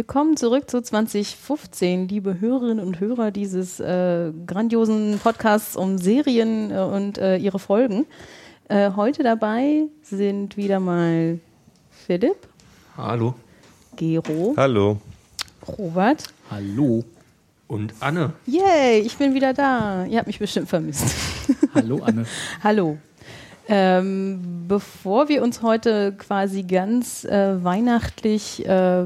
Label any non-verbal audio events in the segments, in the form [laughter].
Willkommen zurück zu 2015, liebe Hörerinnen und Hörer dieses äh, grandiosen Podcasts um Serien äh, und äh, ihre Folgen. Äh, heute dabei sind wieder mal Philipp, Hallo. Gero, Hallo. Robert. Hallo. Und Anne. Yay, ich bin wieder da. Ihr habt mich bestimmt vermisst. [laughs] Hallo, Anne. Hallo. Ähm, bevor wir uns heute quasi ganz äh, weihnachtlich äh,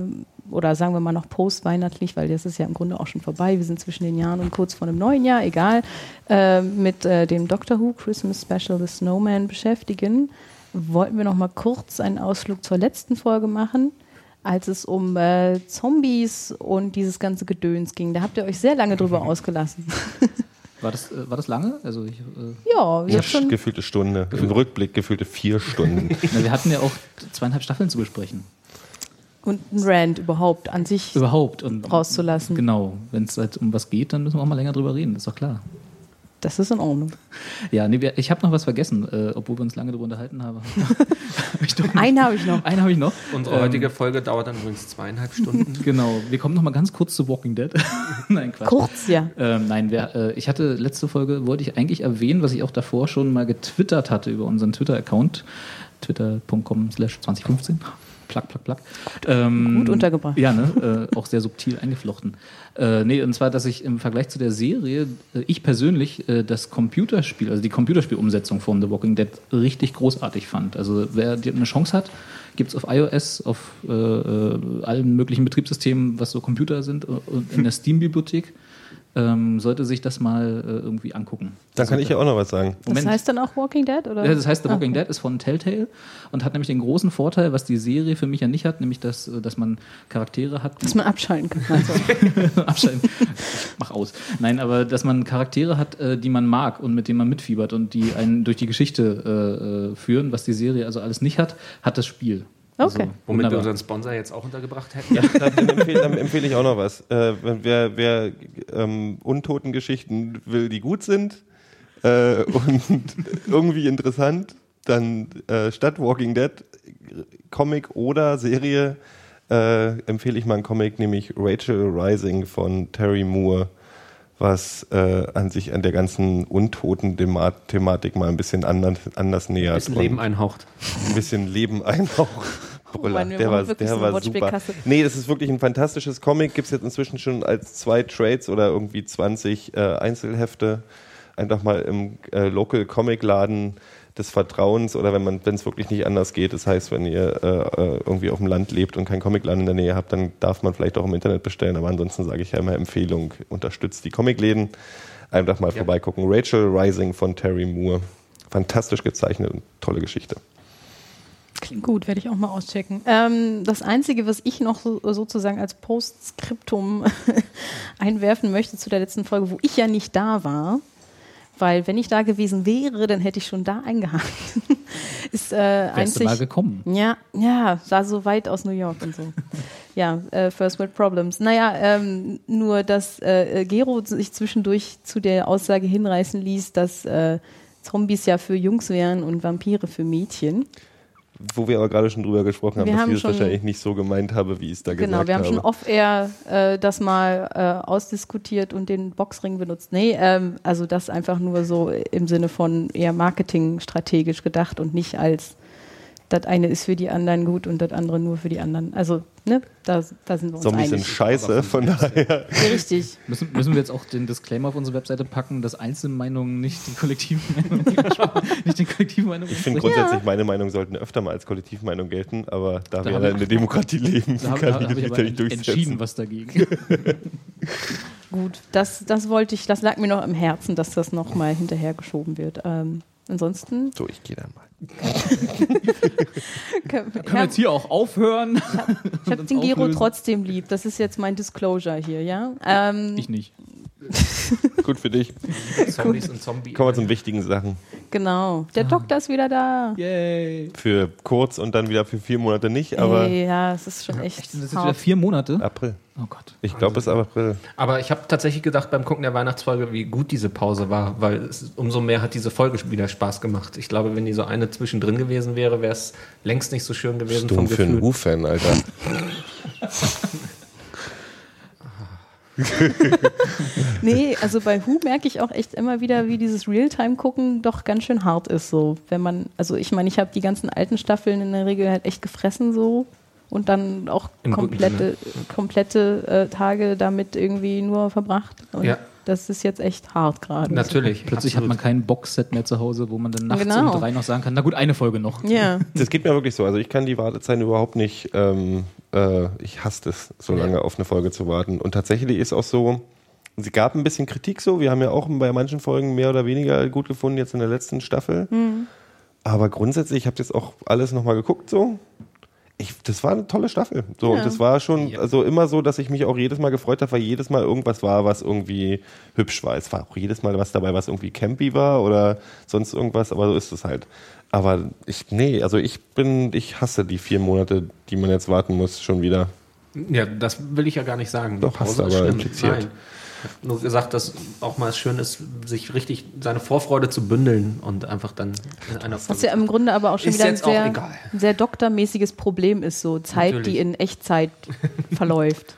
oder sagen wir mal noch postweihnachtlich, weil das ist ja im Grunde auch schon vorbei, wir sind zwischen den Jahren und kurz vor dem neuen Jahr, egal, äh, mit äh, dem Doctor Who Christmas Special The Snowman beschäftigen, wollten wir noch mal kurz einen Ausflug zur letzten Folge machen, als es um äh, Zombies und dieses ganze Gedöns ging. Da habt ihr euch sehr lange drüber [laughs] ausgelassen. War das, äh, war das lange? Also ich, äh, ja, wir Ja, schon gefühlte Stunde. Im Rückblick gefühlte vier Stunden. [laughs] na, wir hatten ja auch zweieinhalb Staffeln zu besprechen. Und ein Rant überhaupt an sich Überhaupt. Und rauszulassen. Genau. Wenn es halt um was geht, dann müssen wir auch mal länger drüber reden. Ist doch klar. Das ist in Ordnung. Ja, nee, wir, ich habe noch was vergessen, äh, obwohl wir uns lange darüber unterhalten haben. [laughs] Hab Einen habe ich noch. Einen habe ich noch. Unsere Ähm, heutige Folge dauert dann übrigens zweieinhalb Stunden. [laughs] Genau. Wir kommen noch mal ganz kurz zu Walking Dead. [laughs] Nein, Quatsch. Kurz, ja. Ähm, nein, wer, äh, ich hatte letzte Folge, wollte ich eigentlich erwähnen, was ich auch davor schon mal getwittert hatte über unseren Twitter-Account, twitter.com slash 2015. Plack, plack, plack. Ähm, Gut untergebracht. Ja, ne? äh, auch sehr subtil eingeflochten. Äh, nee, und zwar, dass ich im Vergleich zu der Serie, äh, ich persönlich äh, das Computerspiel, also die Computerspielumsetzung von The Walking Dead richtig großartig fand. Also wer eine Chance hat, gibt es auf iOS, auf äh, äh, allen möglichen Betriebssystemen, was so Computer sind, äh, in der Steam-Bibliothek, ähm, sollte sich das mal äh, irgendwie angucken. Dann kann ich ja auch noch was sagen. Das Moment. heißt dann auch Walking Dead? Oder? Ja, das heißt, The Ah, Walking okay. Dead ist von Telltale und hat nämlich den großen Vorteil, was die Serie für mich ja nicht hat, nämlich dass, äh, dass man Charaktere hat. Dass man abschalten kann. Also. [laughs] Abschalten. Ich mach aus. Nein, aber dass man Charaktere hat, äh, die man mag und mit denen man mitfiebert und die einen durch die Geschichte äh, äh, führen, was die Serie also alles nicht hat, hat das Spiel. Also, Okay. Womit wir wunderbar. unseren Sponsor jetzt auch untergebracht hätten. Dann empfehle, dann empfehle ich auch noch was. Äh, wenn- wer wer ähm, untoten Geschichten will, die gut sind äh, [laughs] und irgendwie interessant, dann äh, statt Walking Dead Comic oder Serie äh, empfehle ich mal einen Comic, nämlich Rachel Rising von Terry Moore, was äh, an sich an der ganzen untoten Thema Thematik mal ein bisschen anders, anders nähert. Bisschen und Leben einhaucht. ein bisschen Leben einhaucht. Brüller. Mann, der war, der so war super. Nee, das ist wirklich ein fantastisches Comic. Gibt es jetzt inzwischen schon als zwei Trades oder irgendwie 20 äh, Einzelhefte. Einfach mal im äh, Local Comic Laden des Vertrauens oder wenn man, wenn es wirklich nicht anders geht. Das heißt, wenn ihr äh, äh, irgendwie auf dem Land lebt und keinen Comicladen in der Nähe habt, dann darf man vielleicht auch im Internet bestellen. Aber ansonsten sage ich ja immer Empfehlung, unterstützt die Comicläden. Einfach mal vorbeigucken. Rachel Rising von Terry Moore. Fantastisch gezeichnet und tolle Geschichte. Klingt gut, werde ich auch mal auschecken. Ähm, das Einzige, was ich noch so, sozusagen als Postskriptum [laughs] einwerfen möchte zu der letzten Folge, wo ich ja nicht da war, weil wenn ich da gewesen wäre, dann hätte ich schon da eingehakt, [laughs] ist äh, Wärst einzig... mal gekommen. Ja, ja, sah so weit aus New York und so. [laughs] ja, äh, First World Problems. Naja, ähm, nur, dass äh, Gero sich zwischendurch zu der Aussage hinreißen ließ, dass äh, Zombies ja für Jungs wären und Vampire für Mädchen. Wo wir aber gerade schon drüber gesprochen haben, Wir dass haben ich das wahrscheinlich nicht so gemeint habe, wie ich es da Genau, gesagt wir haben habe. schon off-air äh, das mal äh, ausdiskutiert und den Boxring benutzt. Nee, ähm, also das einfach nur so im Sinne von eher marketingstrategisch gedacht und nicht als das eine ist für die anderen gut und das andere nur für die anderen. Also, ne, da, da sind wir uns Zombies sind einig. scheiße, von daher. Ja, Richtig. Müssen, müssen wir jetzt auch den Disclaimer auf unsere Webseite packen, dass Einzelmeinungen nicht die Kollektivmeinung [laughs] nicht den Ich finde grundsätzlich, meine Meinung sollten öfter mal als Kollektivmeinung gelten, aber da, Da wir ja ich- in der Demokratie leben, Da kann hab ich ich mich aber da nicht entschieden durchsetzen. was dagegen. [laughs] Gut, das, das wollte ich, das lag mir noch im Herzen, dass das nochmal hinterhergeschoben wird. Ähm, ansonsten, So, ich gehe dann mal. [laughs] Können wir jetzt hier auch aufhören? Ich habe [laughs] den Gero trotzdem lieb. Das ist jetzt mein Disclosure hier, ja? Ähm, Ich nicht. [laughs] Gut für dich. Zombies und Zombie. Kommen wir zu wichtigen Sachen. genau. Der Doktor ist wieder da. Yay. Für kurz und dann wieder für vier Monate nicht, aber Ey, ja, es ist schon echt. Sind das jetzt wieder vier Monate? April. Oh Gott. Ich glaube, es ist April. Aber ich habe tatsächlich gedacht beim Gucken der Weihnachtsfolge, wie gut diese Pause war, weil es, umso mehr hat diese Folge wieder Spaß gemacht. Ich glaube, wenn die so eine zwischendrin gewesen wäre, wäre es längst nicht so schön gewesen Dumm vom für einen. Who-Fan, Alter. [laughs] Nee, also bei Who merke ich auch echt immer wieder, wie dieses Realtime-Gucken doch ganz schön hart ist. So, wenn man, also ich meine, ich habe die ganzen alten Staffeln in der Regel halt echt gefressen so und dann auch Im komplette, komplette äh, Tage damit irgendwie nur verbracht. Und Ja. das ist jetzt echt hart gerade. Natürlich. Plötzlich absolut. hat man kein Boxset mehr zu Hause, wo man dann nachts Genau. um drei noch sagen kann, na gut, eine Folge noch. Ja. [laughs] Das geht mir wirklich so. Also ich kann die Wartezeiten überhaupt nicht, ähm, äh, ich hasse es, so lange auf eine Folge zu warten. Und tatsächlich ist auch so, es gab ein bisschen Kritik so. Wir haben ja auch bei manchen Folgen mehr oder weniger gut gefunden, jetzt in der letzten Staffel. Aber grundsätzlich, ich habe jetzt auch alles nochmal geguckt so. Ich, das war eine tolle Staffel. So, Ja. und das war schon also immer so, dass ich mich auch jedes Mal gefreut habe, weil jedes Mal irgendwas war, was irgendwie hübsch war. Es war auch jedes Mal was dabei, was irgendwie campy war oder sonst irgendwas, aber so ist es halt. Aber ich, nee, also ich bin, ich hasse die vier Monate, die man jetzt warten muss, schon wieder. Ja, das will ich ja gar nicht sagen. Doch, hast du ist aber schlimm. impliziert. Nein. Ich habe nur gesagt, dass auch mal schön ist, sich richtig seine Vorfreude zu bündeln und einfach dann in einer Was ja im Grunde aber auch schon Ist wieder ein jetzt auch sehr, ein sehr doktormäßiges Problem ist, so Zeit, Natürlich. die in Echtzeit [laughs] verläuft,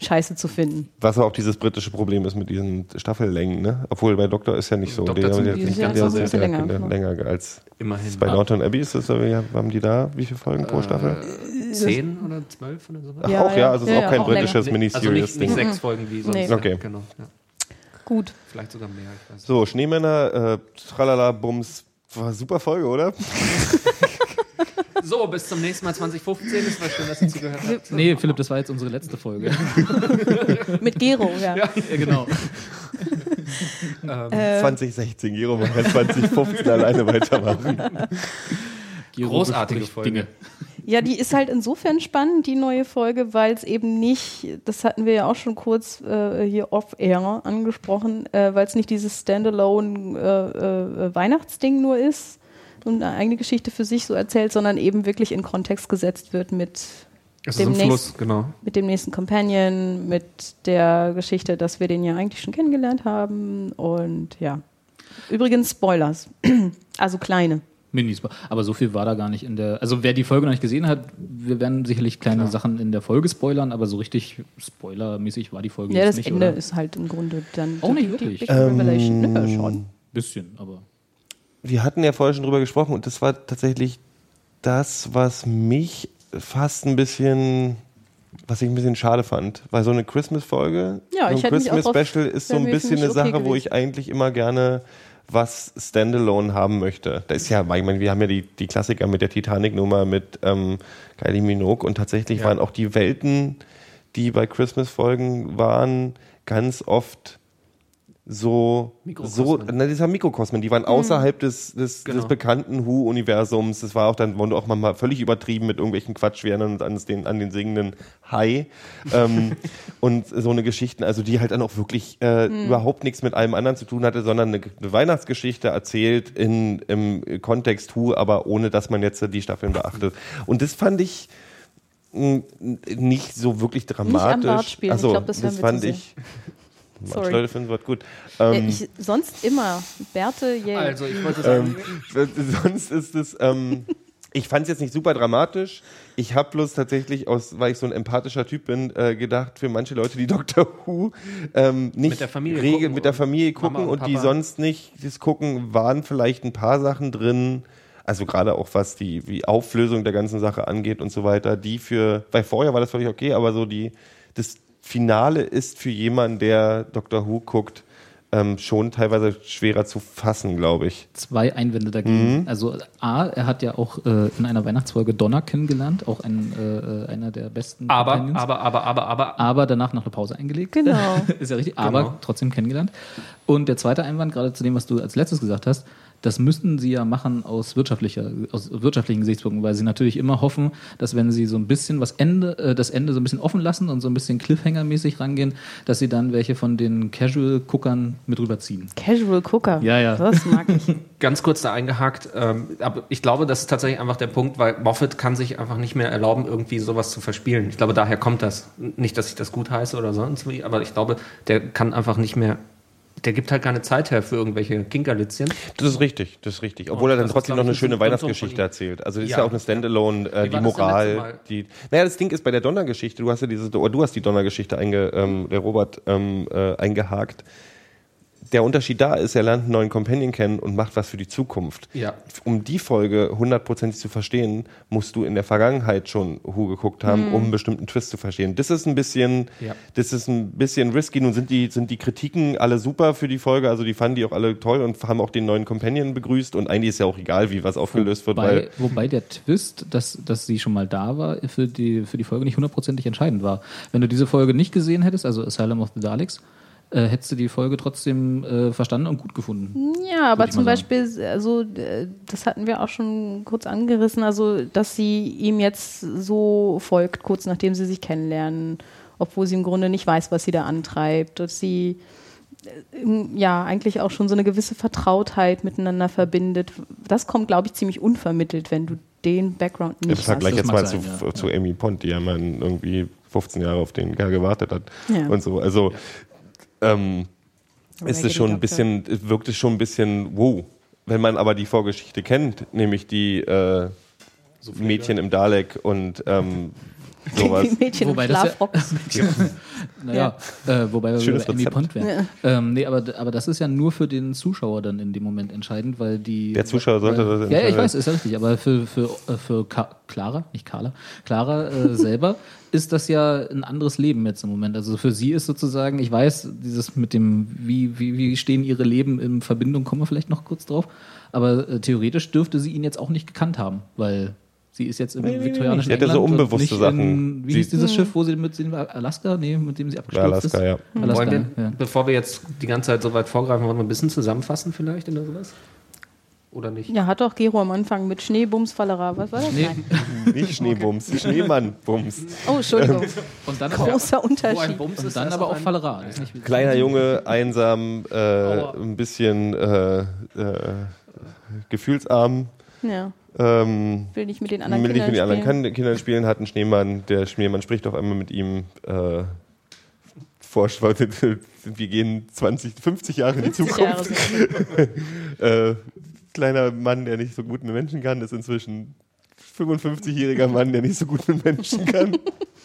scheiße zu finden. Was auch dieses britische Problem ist mit diesen Staffellängen, ne? Obwohl bei Doktor ist ja nicht so. Doktor Die haben die jetzt sind ja ein bisschen sehr- länger, länger, länger als Immerhin. bei Downton Abbey ist das, wie haben die da, wie viele Folgen pro Staffel? Zehn oder zwölf oder so. Ach, Ja, auch, ja, also es ist auch kein auch britisches Nee, Miniseries. also nicht, nicht sechs Folgen wie sonst. Nee. Okay. Genau, ja. Gut. Vielleicht sogar mehr. Ich weiß. So, Schneemänner, äh, tralala, Bums, war super Folge, oder? So, bis zum nächsten Mal 2015. Es war schön, dass ihr zugehört habt. Nee, Philipp, das war jetzt unsere letzte Folge. [laughs] Mit Gero, ja. ja, genau. Äh, 2016, Gero, man kann 2015 alleine weitermachen. Großartige Folge. Dinge. Ja, die ist halt insofern spannend, die neue Folge, weil es eben nicht, das hatten wir ja auch schon kurz äh, hier off-air angesprochen, äh, weil es nicht dieses Standalone äh, äh, Weihnachtsding nur ist und eine eigene Geschichte für sich so erzählt, sondern eben wirklich in Kontext gesetzt wird mit Es ein Demnächst- Fluss, genau. mit dem nächsten Companion, mit der Geschichte, dass wir den ja eigentlich schon kennengelernt haben und ja. Übrigens Spoilers, [clears throat] also kleine. Minis. Aber so viel war da gar nicht in der. Also wer die Folge noch nicht gesehen hat, wir werden sicherlich kleine Sachen in der Folge spoilern, aber so richtig spoilermäßig war die Folge Ja, jetzt das nicht. Ende oder? ist halt im Grunde dann Oh, nicht die- die wirklich? Big Revelation. Nö, schon. Bisschen, aber. Wir hatten ja vorher schon drüber gesprochen und das war tatsächlich das, was mich fast ein bisschen, was ich ein bisschen schade fand. Weil so eine Christmas-Folge, Ja, so ein auch Christmas-Special ist so ein bisschen eine okay Sache, wo gewesen. ich eigentlich immer gerne was Standalone haben möchte. Da ist ja, ich meine, wir haben ja die, die Klassiker mit der Titanic-Nummer, mit ähm, Kylie Minogue und tatsächlich Ja. waren auch die Welten, die bei Christmas-Folgen waren, ganz oft so, so na, dieser Mikrokosmen, die waren außerhalb des, des, Genau. des bekannten Who-Universums. Das war auch dann, wurde auch mal völlig übertrieben mit irgendwelchen Quatschwernen an den, an den singenden Hai. ähm, [laughs] und so eine Geschichten, also die halt dann auch wirklich äh, überhaupt nichts mit allem anderen zu tun hatte, sondern eine, eine Weihnachtsgeschichte erzählt in, im Kontext Who, aber ohne, dass man jetzt die Staffeln beachtet. Und das fand ich mh, nicht so wirklich dramatisch. Bart spielen. Ich Achso, glaub, das das, fand ich. Manche Sorry. Leute finden es gut. Äh, Ähm, ich, sonst immer. Bärte, yeah. Also, ich wollte sagen, ähm, [laughs] sonst ist es. Ähm, ich fand es jetzt nicht super dramatisch. Ich habe bloß tatsächlich, aus, weil ich so ein empathischer Typ bin, äh, gedacht, für manche Leute, die [laughs] Doctor Who ähm, nicht Mit der Familie regel, gucken mit der und Familie gucken und und, die sonst nicht das gucken, waren vielleicht ein paar Sachen drin. Also gerade auch was die, die Auflösung der ganzen Sache angeht und so weiter, die für, weil vorher war das völlig okay, aber so die, das Finale ist für jemanden, der Doctor Who guckt, ähm, schon teilweise schwerer zu fassen, glaube ich. Zwei Einwände dagegen. Also A, er hat ja auch äh, in einer Weihnachtsfolge Donner kennengelernt, auch ein, äh, einer der besten aber, Companions. aber, aber, aber, aber. aber danach noch eine Pause eingelegt. Genau. [laughs] ist ja richtig, aber Genau. trotzdem kennengelernt. Und der zweite Einwand, gerade zu dem, was du als letztes gesagt hast, das müssten sie ja machen aus wirtschaftlicher, aus wirtschaftlichen Gesichtspunkten, weil sie natürlich immer hoffen, dass wenn sie so ein bisschen was Ende, äh, das Ende so ein bisschen offen lassen und so ein bisschen Cliffhanger-mäßig rangehen, dass sie dann welche von den Casual-Guckern mit rüberziehen. Casual Cooker. Ja, ja. Das mag ich. [laughs] Ganz kurz da eingehakt, ähm, aber ich glaube, das ist tatsächlich einfach der Punkt, weil Moffat kann sich einfach nicht mehr erlauben, irgendwie sowas zu verspielen. Ich glaube, daher kommt das. Nicht, dass ich das gut heiße oder sonst wie, aber ich glaube, der kann einfach nicht mehr, der gibt halt keine Zeit her für irgendwelche Kinkerlitzchen. Das ist richtig, das ist richtig. Obwohl Oh, er dann trotzdem noch eine ein schöne Weihnachtsgeschichte erzählt. Also das ist Ja. ja auch eine Standalone, äh, die Moral, die. Naja, das Ding ist bei der Donnergeschichte, du hast ja diese, du hast die Donnergeschichte einge, ähm, der Robert ähm, äh, eingehakt. Der Unterschied da ist, er lernt einen neuen Companion kennen und macht was für die Zukunft. Ja. Um die Folge hundertprozentig zu verstehen, musst du in der Vergangenheit schon Hu geguckt haben, um einen bestimmten Twist zu verstehen. Das ist ein bisschen, Ja. das ist ein bisschen risky. Nun sind die, sind die Kritiken alle super für die Folge, also die fanden die auch alle toll und haben auch den neuen Companion begrüßt und eigentlich ist ja auch egal, wie was aufgelöst wird, weil Wobei, wobei der Twist, dass, dass sie schon mal da war, für die, für die Folge nicht hundertprozentig entscheidend war. Wenn du diese Folge nicht gesehen hättest, also Asylum of the Daleks, äh, hättest du die Folge trotzdem äh, verstanden und gut gefunden. Ja, aber zum. Beispiel, also das hatten wir auch schon kurz angerissen, also dass sie ihm jetzt so folgt, kurz nachdem sie sich kennenlernen, obwohl sie im Grunde nicht weiß, was sie da antreibt, dass sie äh, im- ja eigentlich auch schon so eine gewisse Vertrautheit miteinander verbindet. Das kommt, glaube ich, ziemlich unvermittelt, wenn du den Background im nicht Vergleich hast. jetzt mal sein, zu, ja. zu Amy Pond, die ja mal irgendwie 15 Jahre auf den Kerl gewartet hat Ja. und so. Also ähm, ist es schon ein bisschen, wirkt es schon ein bisschen wow. Wenn man aber die Vorgeschichte kennt, nämlich die äh, Mädchen im Dalek und ähm, sowas. Wie Mädchen Wobei im das ja- Schlafrock. [laughs] Naja, äh, wobei wir Schönes bei Amy Rezept. Pond wären. Ähm, nee, aber, aber das ist ja nur für den Zuschauer dann in dem Moment entscheidend, weil die. Der Zuschauer sollte weil, das Ja, ja, ich weiß, ist ja richtig, aber für, für, äh, für Ka Clara, nicht Carla, Clara äh, [laughs] selber ist das ja ein anderes Leben jetzt im Moment. Also für sie ist sozusagen, ich weiß, dieses mit dem, wie, wie, wie stehen ihre Leben in Verbindung, kommen wir vielleicht noch kurz drauf, aber äh, theoretisch dürfte sie ihn jetzt auch nicht gekannt haben, weil. Sie ist jetzt im Nee, nee, nee, viktorianischen nee. Sie hatte so England und unbewusste Sachen. In, wie Sie- hieß dieses Schiff, wo sie mit dem Alaska, nee, mit dem sie abgestürzt Alaska, ist? ja. Alaska, Wollen wir, ja. bevor wir jetzt die ganze Zeit so weit vorgreifen, wollen wir ein bisschen zusammenfassen vielleicht oder sowas? Oder nicht? Ja, hat doch Gero am Anfang mit Schneebums, Fallera. Was war das? Nee. Nein. [laughs] Nicht Schneebums, Schneemannbums. Oh, Entschuldigung. Und dann aber, Großer Wo ein Unterschied. Bums und ist, dann aber auch Fallera. Kleiner Junge, einsam, äh, ein bisschen äh, äh, gefühlsarm. Ja, Ähm, will nicht mit den anderen will nicht mit den Kindern anderen spielen. Kindern spielen, hat einen Schneemann. Der Schneemann spricht auf einmal mit ihm. Äh, [laughs] wir gehen 20, 50 Jahre in die 50 Zukunft. [laughs] Äh, kleiner Mann, der nicht so gut mit Menschen kann, ist inzwischen 55-jähriger Mann, der nicht so gut mit Menschen kann. [laughs]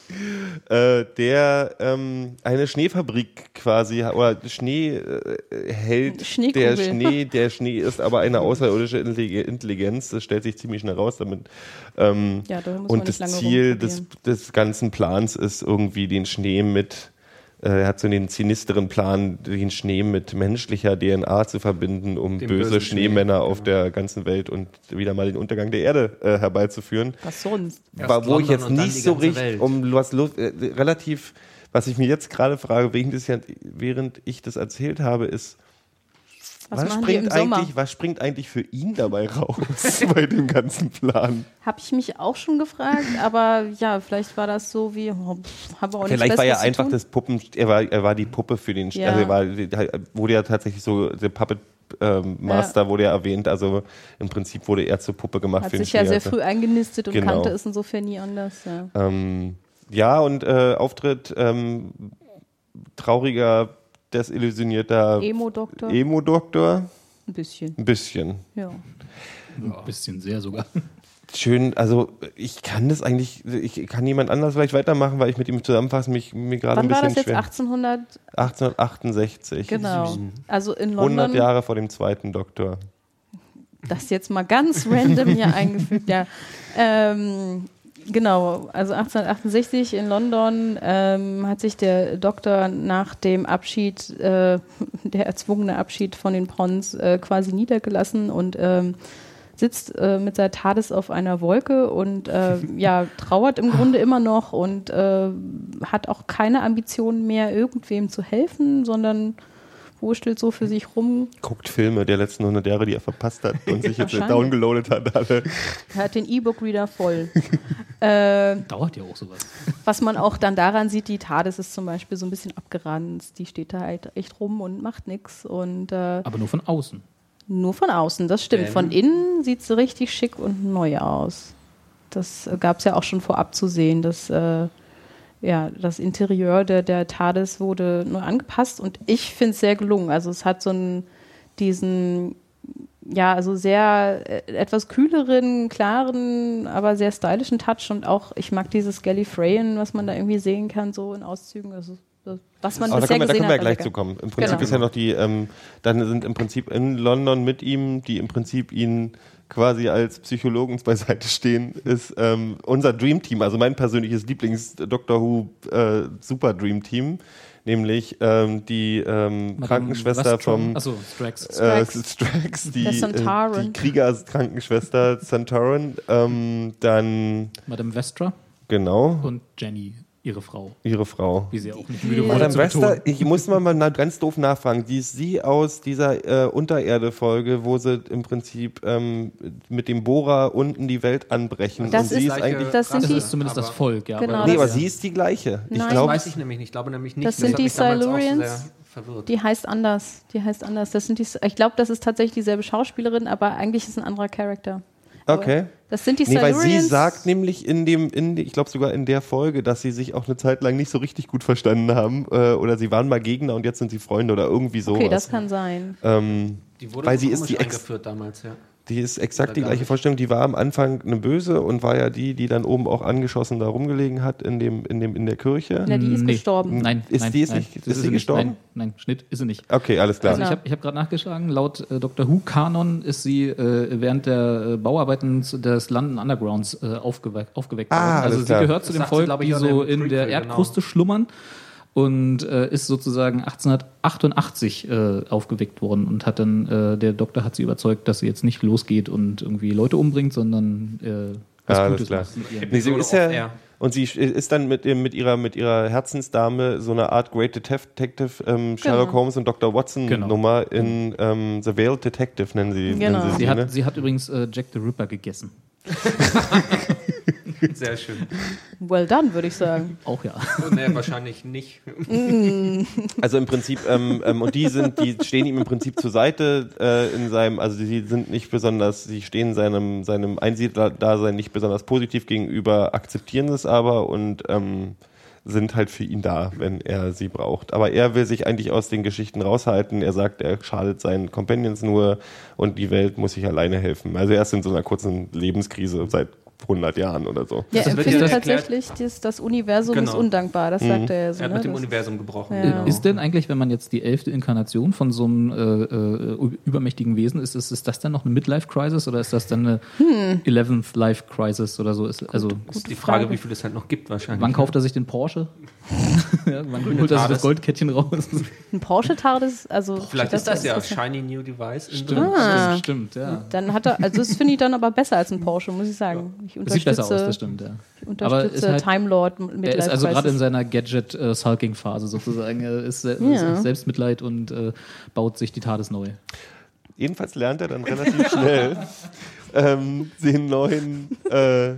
äh, der ähm, eine Schneefabrik quasi oder Schnee äh, hält. Schneekugel. Der Schnee, der Schnee ist aber eine außerirdische Intelli- Intelligenz. Das stellt sich ziemlich schnell raus damit. Ähm, Ja, und das Ziel des, des ganzen Plans ist irgendwie den Schnee mit er hat so den sinisteren Plan, den Schnee mit menschlicher DNA zu verbinden, um Den böse bösen Schnee, Schneemänner auf der ganzen Welt und wieder mal den Untergang der Erde äh, herbeizuführen. Was sonst? War, wo ich London jetzt und dann nicht so richtig, um was los, äh, relativ, was ich mir jetzt gerade frage, während ich das erzählt habe, ist, Was was, springt eigentlich, was springt eigentlich für ihn dabei raus [laughs] bei dem ganzen Plan? Habe ich mich auch schon gefragt, aber ja, vielleicht war das so wie, oh, wir auch Vielleicht war er einfach das Puppen, er war, er war die Puppe für den, Ja. also er war, wurde ja tatsächlich so, der Puppet ähm, Master wurde ja erwähnt, also im Prinzip wurde er zur Puppe gemacht Hat für den sich ja sehr früh eingenistet und Genau. kannte es insofern nie anders. Ja. Ähm, ja, und äh, Auftritt ähm, trauriger, desillusionierter Emo-Doktor? Emo-Doktor. Ein bisschen, Ein bisschen. ja. Ein bisschen sehr sogar. Schön, also ich kann das eigentlich, ich kann jemand anders vielleicht weitermachen, weil ich mit ihm zusammenfassen mich mir gerade ein Wann war bisschen das jetzt? schwer. 1800? 1868. Genau. Also in 100 London. Jahre vor dem zweiten Doktor. das jetzt mal ganz random hier [laughs] eingefügt, ja. Ähm, genau, also 1868 in London ähm, hat sich der Doktor nach dem Abschied, äh, der erzwungene Abschied von den Pons äh, quasi niedergelassen und ähm, sitzt äh, mit seiner TARDIS auf einer Wolke und äh, [laughs] ja, trauert im Grunde immer noch und äh, hat auch keine Ambitionen mehr, irgendwem zu helfen, sondern wurschtelt so für sich rum, Guckt Filme der letzten 100 Jahre, die er verpasst hat und sich jetzt [laughs] downgeloadet hat. Alle. hat den E-Book-Reader voll. [laughs] äh, Dauert ja auch sowas. was man auch dann daran sieht, die TARDIS ist zum Beispiel so ein bisschen abgeranzt. Die steht da halt echt rum und macht nichts. Und äh, Aber nur von außen. nur von außen, das stimmt. Ähm. Von innen sieht sie richtig schick und neu aus. Das gab es ja auch schon vorab zu sehen, dass äh, ja, das Interieur der, der TARDIS wurde neu angepasst und ich finde es sehr gelungen. Also es hat so einen, diesen, ja, also sehr äh, etwas kühleren, klaren, aber sehr stylischen Touch und auch, ich mag dieses Gallifreyan, was man da irgendwie sehen kann, so in Auszügen. Also, was man Aber da bisher können wir, da können wir ja gleich sehr zu kommen. Im Prinzip Genau. ist ja noch die, ähm, dann sind im Prinzip in London mit ihm, die im Prinzip ihn quasi als Psychologen beiseite stehen, ist ähm, unser Dream Team, also mein persönliches Lieblings-Doctor Who äh, Super Dream Team, nämlich ähm, die ähm, Krankenschwester vom Achso, Strax. äh, Strax. Die, äh, die Kriegerkrankenschwester Centauran, ähm, dann Madame Vestra genau und Jenny, ihre Frau. ihre Frau. Wie sie auch nicht müde wurde Madame Wester, ich muss mal, mal ganz doof nachfragen. Die ist sie aus dieser äh, Untererde-Folge, wo sie im Prinzip ähm, mit dem Bohrer unten die Welt anbrechen. Das und sie ist- ist eigentlich. das sind Das die- ist zumindest das Volk, ja. Genau, aber- nee, das- aber sie ist die gleiche. Ich Nein. Das glaube, weiß ich nämlich nicht. Ich glaube nämlich nicht. Das sind hat die Silurians. sehr verwirrt. Die heißt anders. Die heißt anders. Das sind die, ich glaube, das ist tatsächlich dieselbe Schauspielerin, aber eigentlich ist ein anderer Charakter. Okay. Das sind die Nee, weil sie sagt nämlich in dem, in, ich glaube sogar in der Folge, dass sie sich auch eine Zeit lang nicht so richtig gut verstanden haben. Äh, oder sie waren mal Gegner und jetzt sind sie Freunde oder irgendwie sowas. Okay, das kann sein. ähm, Die wurde weil so sie ist die Ex eingeführt damals, ja. Die ist exakt Oder die gleiche nicht. Vorstellung. Die war am Anfang eine Böse und war ja die, die dann oben auch angeschossen da rumgelegen hat in, dem, in, dem, in der Kirche. Ja, die ist Nee. gestorben. Nein, Ist nein, die- ist nein, nicht- das ist sie sie nicht. gestorben? Nein, nein, Schnitt ist sie nicht. Okay, alles klar. Also ich Genau. habe ich hab gerade nachgeschlagen, laut äh, Dr. Who-Kanon ist sie äh, während der äh, Bauarbeiten des London Undergrounds äh, aufgewe aufgeweckt Ah, worden. Also alles sie klar. gehört zu dem Volk, die so in der genau. Erdkruste schlummern und äh, ist sozusagen 1888 äh, aufgeweckt worden und hat dann, äh, der Doktor hat sie überzeugt, dass sie jetzt nicht losgeht und irgendwie Leute umbringt, sondern äh, was Ah, alles Gutes klar. macht Nee, sie ist ja, und sie ist dann mit, dem- mit, ihrer, mit ihrer Herzensdame so eine Art Great Detective, ähm, Sherlock Genau. Holmes und Dr. Watson Genau. Nummer in ähm, The Veiled Detective nennen sie, Genau. nennen sie, Sie sie hat, ne? sie hat übrigens äh, Jack the Ripper gegessen. [laughs] [laughs] Sehr schön. Well done, würde ich sagen. Auch ja. Oh, nee, wahrscheinlich nicht. Also im Prinzip, ähm, ähm, und die sind, die stehen ihm im Prinzip zur Seite äh, in seinem, also sie sind nicht besonders, sie stehen seinem, seinem Einsiedler-Dasein nicht besonders positiv gegenüber, akzeptieren es aber und ähm, sind halt für ihn da, wenn er sie braucht. Aber er will sich eigentlich aus den Geschichten raushalten. Er sagt, er schadet seinen Companions nur und die Welt muss sich alleine helfen. Also er ist in so einer kurzen Lebenskrise seit 100 Jahren oder so. Ja, Das er findet tatsächlich, das, das Universum ist Genau. undankbar. Das sagt er ja so. Er hat ne? mit dem Das- Universum gebrochen. Ja. Genau. Ist denn eigentlich, wenn man jetzt die elfte Inkarnation von so einem äh, äh, übermächtigen Wesen ist, ist, ist das dann noch eine Midlife-Crisis oder ist das dann eine Hm. Eleventh Life-Crisis oder so? Ist, also, Das ist die Frage, Frage. wie viel es halt noch gibt wahrscheinlich. wann kauft er sich den Porsche? [laughs] Grüne holt er sich das Goldkettchen raus? Ein Porsche TARDIS, also Vielleicht ist das ja ist- Shiny New Device. Stimmt. Ah. stimmt, ja. Dann hat er, also das finde ich dann aber besser als ein Porsche, muss ich sagen. Ich Das sieht besser aus, das unterstütze, stimmt, ja. ich Aber ist unterstütze halt- Time Lord mit Er ist also gerade in seiner Gadget-Sulking-Phase sozusagen. Er ist Ja. Selbstmitleid und äh, baut sich die TARDIS neu. Jedenfalls lernt er dann relativ schnell [laughs] ähm, den neuen äh,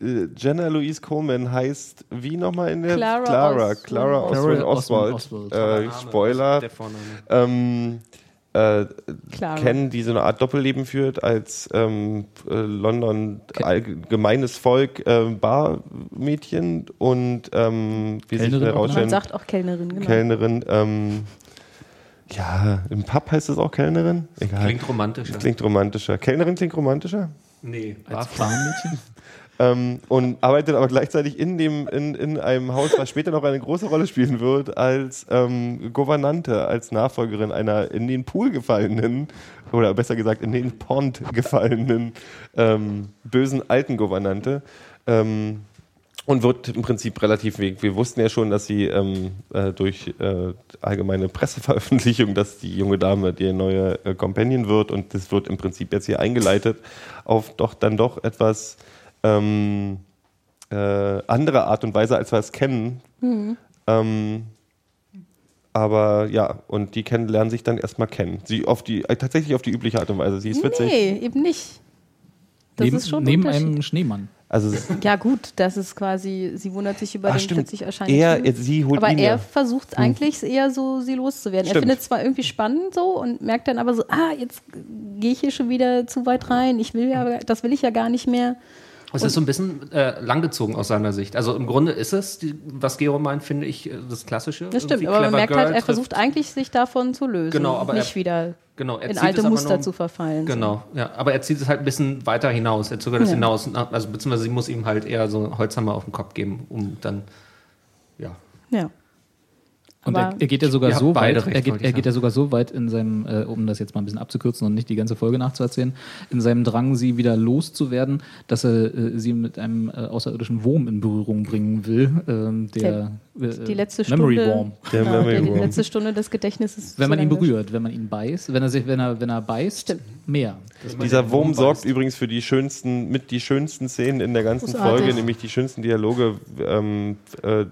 äh, Jenna Louise Coleman heißt wie nochmal in der Clara Clara, Os- Clara Oswald. Oswald, Oswald. Oswald. Äh, Spoiler. Ähm, äh, kennen, die so eine Art Doppelleben führt als ähm, äh, London allgemeines Volk äh, Barmädchen und ähm, wie sich Kellnerin auch, ne? Man herausstellen, sagt auch Kellnerin, genau. Kellnerin. Ähm, ja, im Pub heißt es auch Kellnerin. Egal. Klingt romantischer. Klingt romantischer. Kellnerin klingt romantischer. Nee, Als war Farmmädchen? Ähm, und arbeitet aber gleichzeitig in, dem, in, in einem Haus, was später noch eine große Rolle spielen wird, als ähm, Gouvernante, als Nachfolgerin einer in den Pool gefallenen, oder besser gesagt in den Pond gefallenen ähm, bösen alten Gouvernante. Ähm, und wird im Prinzip relativ weg. Wir wussten ja schon, dass sie ähm, äh, durch äh, allgemeine Presseveröffentlichung, dass die junge Dame die neue äh, Companion wird und das wird im Prinzip jetzt hier eingeleitet auf doch dann doch etwas ähm, äh, andere Art und Weise, als wir es kennen. Ähm, Aber ja, und die kennen, lernen sich dann erstmal kennen. Sie auf die, äh, tatsächlich auf die übliche Art und Weise. Sie ist witzig. Nee, eben nicht. Das neben ist schon neben einem Schneemann. Also [laughs] Ja, gut, das ist quasi, sie wundert sich über Ach, den stimmt. plötzlich erscheinenden. Er- Film. sie holt aber ihn er ja. versucht eigentlich eher so, sie loszuwerden. Er Stimmt. findet es zwar irgendwie spannend so und merkt dann aber so, ah, jetzt gehe ich hier schon wieder zu weit rein. Ich will ja, das will ich ja gar nicht mehr. Es ist so ein bisschen äh, langgezogen aus seiner Sicht. Also im Grunde ist es, die, was Gero meint, finde ich, äh, das Klassische. Das stimmt, aber man merkt halt, Girl er versucht eigentlich, sich davon zu lösen. Genau, aber nicht er- wieder genau, er in alte Muster nur- zu verfallen. Genau, ja. Aber er zieht es halt ein bisschen weiter hinaus. Er zögert es Ja. hinaus. Also beziehungsweise sie muss ihm halt eher so einen Holzhammer auf den Kopf geben, um dann, ja. So. Ja. Und er, er geht ja sogar so weit, recht, er, geht, er geht ja sogar so weit in seinem, äh, um das jetzt mal ein bisschen abzukürzen und nicht die ganze Folge nachzuerzählen, in seinem Drang, sie wieder loszuwerden, dass er äh, sie mit einem äh, außerirdischen Wurm in Berührung bringen will. Ähm, der, äh, Die letzte Memory Stunde, Worm. Der genau, Memory die Worm. letzte Stunde des Gedächtnisses. Wenn man ihn berührt, wenn man ihn beißt, wenn er sich, wenn er, wenn er beißt, Stimmt. mehr. Dieser Wurm sorgt übrigens für die schönsten, mit die schönsten Szenen in der ganzen Großartig. Folge, nämlich die schönsten Dialoge ähm, äh,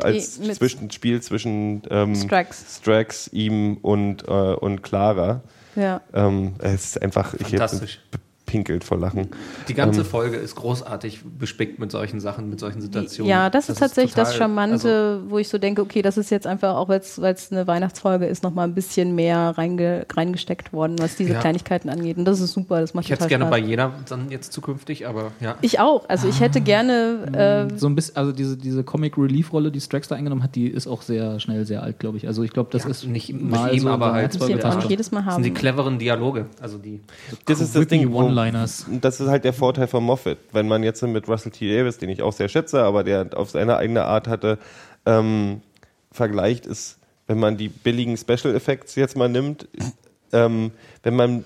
als eh Zwischenspiel zwischen ähm, Strax. Strax, ihm und, äh, und Clara. Ja. Ähm, es ist einfach, ich habe. Pinkelt vor Lachen. Die ganze Ähm, Folge ist großartig bespickt mit solchen Sachen, mit solchen Situationen. Ja, das, ist tatsächlich das total- Charmante, also- wo ich so denke, okay, das ist jetzt einfach, auch weil es eine Weihnachtsfolge ist, nochmal ein bisschen mehr reinge, reingesteckt worden, was diese Ja. Kleinigkeiten angeht. Und das ist super, das macht ich hätte es total gerne bei jeder dann jetzt zukünftig, aber ja. Ich auch. Also ich hätte gerne, äh, So ein bisschen, also diese, diese Comic Relief Rolle, die Strax da eingenommen hat, die ist auch sehr schnell sehr alt, glaube ich. Also ich glaube, das Ja, ist nicht mit mal ihm, so aber halt- Mal Das haben. sind die cleveren Dialoge. Also die. Das ist das Ding, wo, One-Liners. das ist halt der Vorteil von Moffat. Wenn man jetzt mit Russell T. Davis, den ich auch sehr schätze, aber der auf seine eigene Art hatte, ähm, vergleicht, ist, wenn man die billigen Special Effects jetzt mal nimmt, ähm, wenn man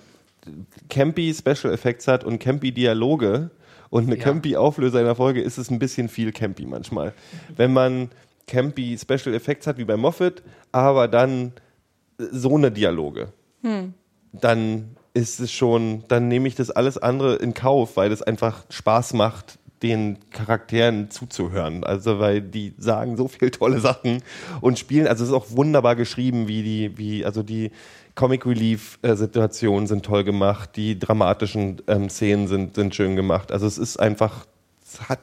campy Special Effects hat und campy Dialoge und eine Ja. campy Auflöser in der Folge, ist es ein bisschen viel campy manchmal. Wenn man campy Special Effects hat wie bei Moffat, aber dann so eine Dialoge, dann ist es schon, dann nehme ich das alles andere in Kauf, weil es einfach Spaß macht, den Charakteren zuzuhören. Also weil die sagen so viel tolle Sachen und spielen, also es ist auch wunderbar geschrieben, wie die, wie, also die Comic Relief äh, sind toll gemacht, die dramatischen ähm, Szenen sind, sind schön gemacht. Also es ist einfach, es hat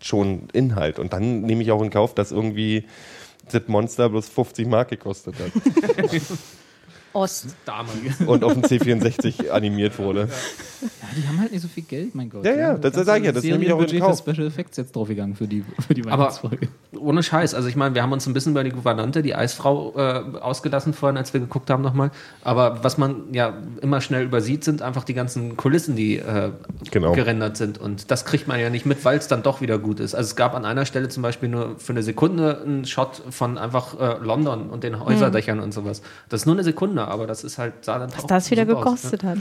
schon Inhalt und dann nehme ich auch in Kauf, dass irgendwie das Monster bloß 50 Mark gekostet hat [laughs] Ost. Und auf dem C64 animiert wurde. Ja, die haben halt nicht so viel Geld, mein Gott. Ja, ja, das ganze sag ich ja, das nehme ich auch in Serienbudget Kauf. für Special Effects jetzt draufgegangen für die, für die Aber Weihnachtsfolge. ohne Scheiß. Also ich meine, wir haben uns ein bisschen über die Gouvernante, die Eisfrau, äh, ausgelassen vorhin, als wir geguckt haben nochmal. Aber was man ja immer schnell übersieht, sind einfach die ganzen Kulissen, die äh, Genau. gerendert sind. Und das kriegt man ja nicht mit, weil es dann doch wieder gut ist. Also es gab an einer Stelle zum Beispiel nur für eine Sekunde einen Shot von einfach äh, London und den Häuserdächern und sowas. Das ist nur eine Sekunde, aber das ist halt, sah dann Was auch das wieder super aus, gekostet hat.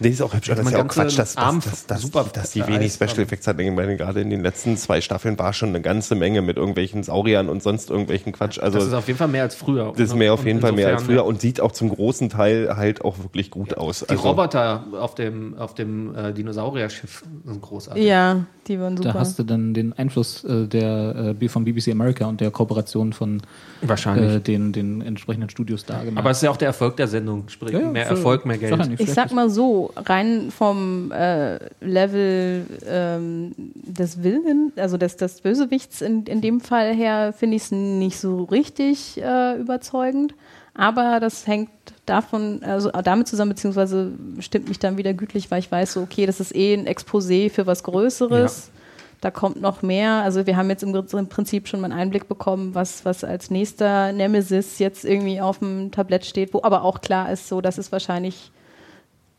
Nee, ist auch hübsch. Das ist ja auch Quatsch, dass, Arm- dass, dass, dass, super dass die wenig Special. Effects hatten. Ich meine, gerade in den letzten zwei Staffeln war schon eine ganze Menge mit irgendwelchen Sauriern und sonst irgendwelchen Quatsch. Also Das ist auf jeden Fall mehr als früher. das ist mehr auf jeden Fall mehr als früher und sieht auch zum großen Teil halt auch wirklich gut aus. Die Also, Roboter auf dem, auf dem äh, Dinosaurier-Schiff sind großartig. Ja, die waren super. Da hast du dann den Einfluss äh, der äh, von BBC America und der Kooperation von Wahrscheinlich. äh, den, den entsprechenden Studios da gemacht. Aber es ist ja auch der Erfolg der Sendung. Sprich, Ja, ja, mehr. Erfolg, mehr Geld. Ich sag mal so, rein vom äh, Level ähm, des Willen, also des, des Bösewichts in, in dem Fall her, finde ich es nicht so richtig äh, überzeugend. Aber das hängt davon, also damit zusammen, beziehungsweise stimmt mich dann wieder gütlich, weil ich weiß, so, okay, das ist eh ein Exposé für was Größeres. Da kommt noch mehr. Also wir haben jetzt im, im Prinzip schon mal einen Einblick bekommen, was, was als nächster Nemesis jetzt irgendwie auf dem Tablett steht, wo aber auch klar ist, so, das ist wahrscheinlich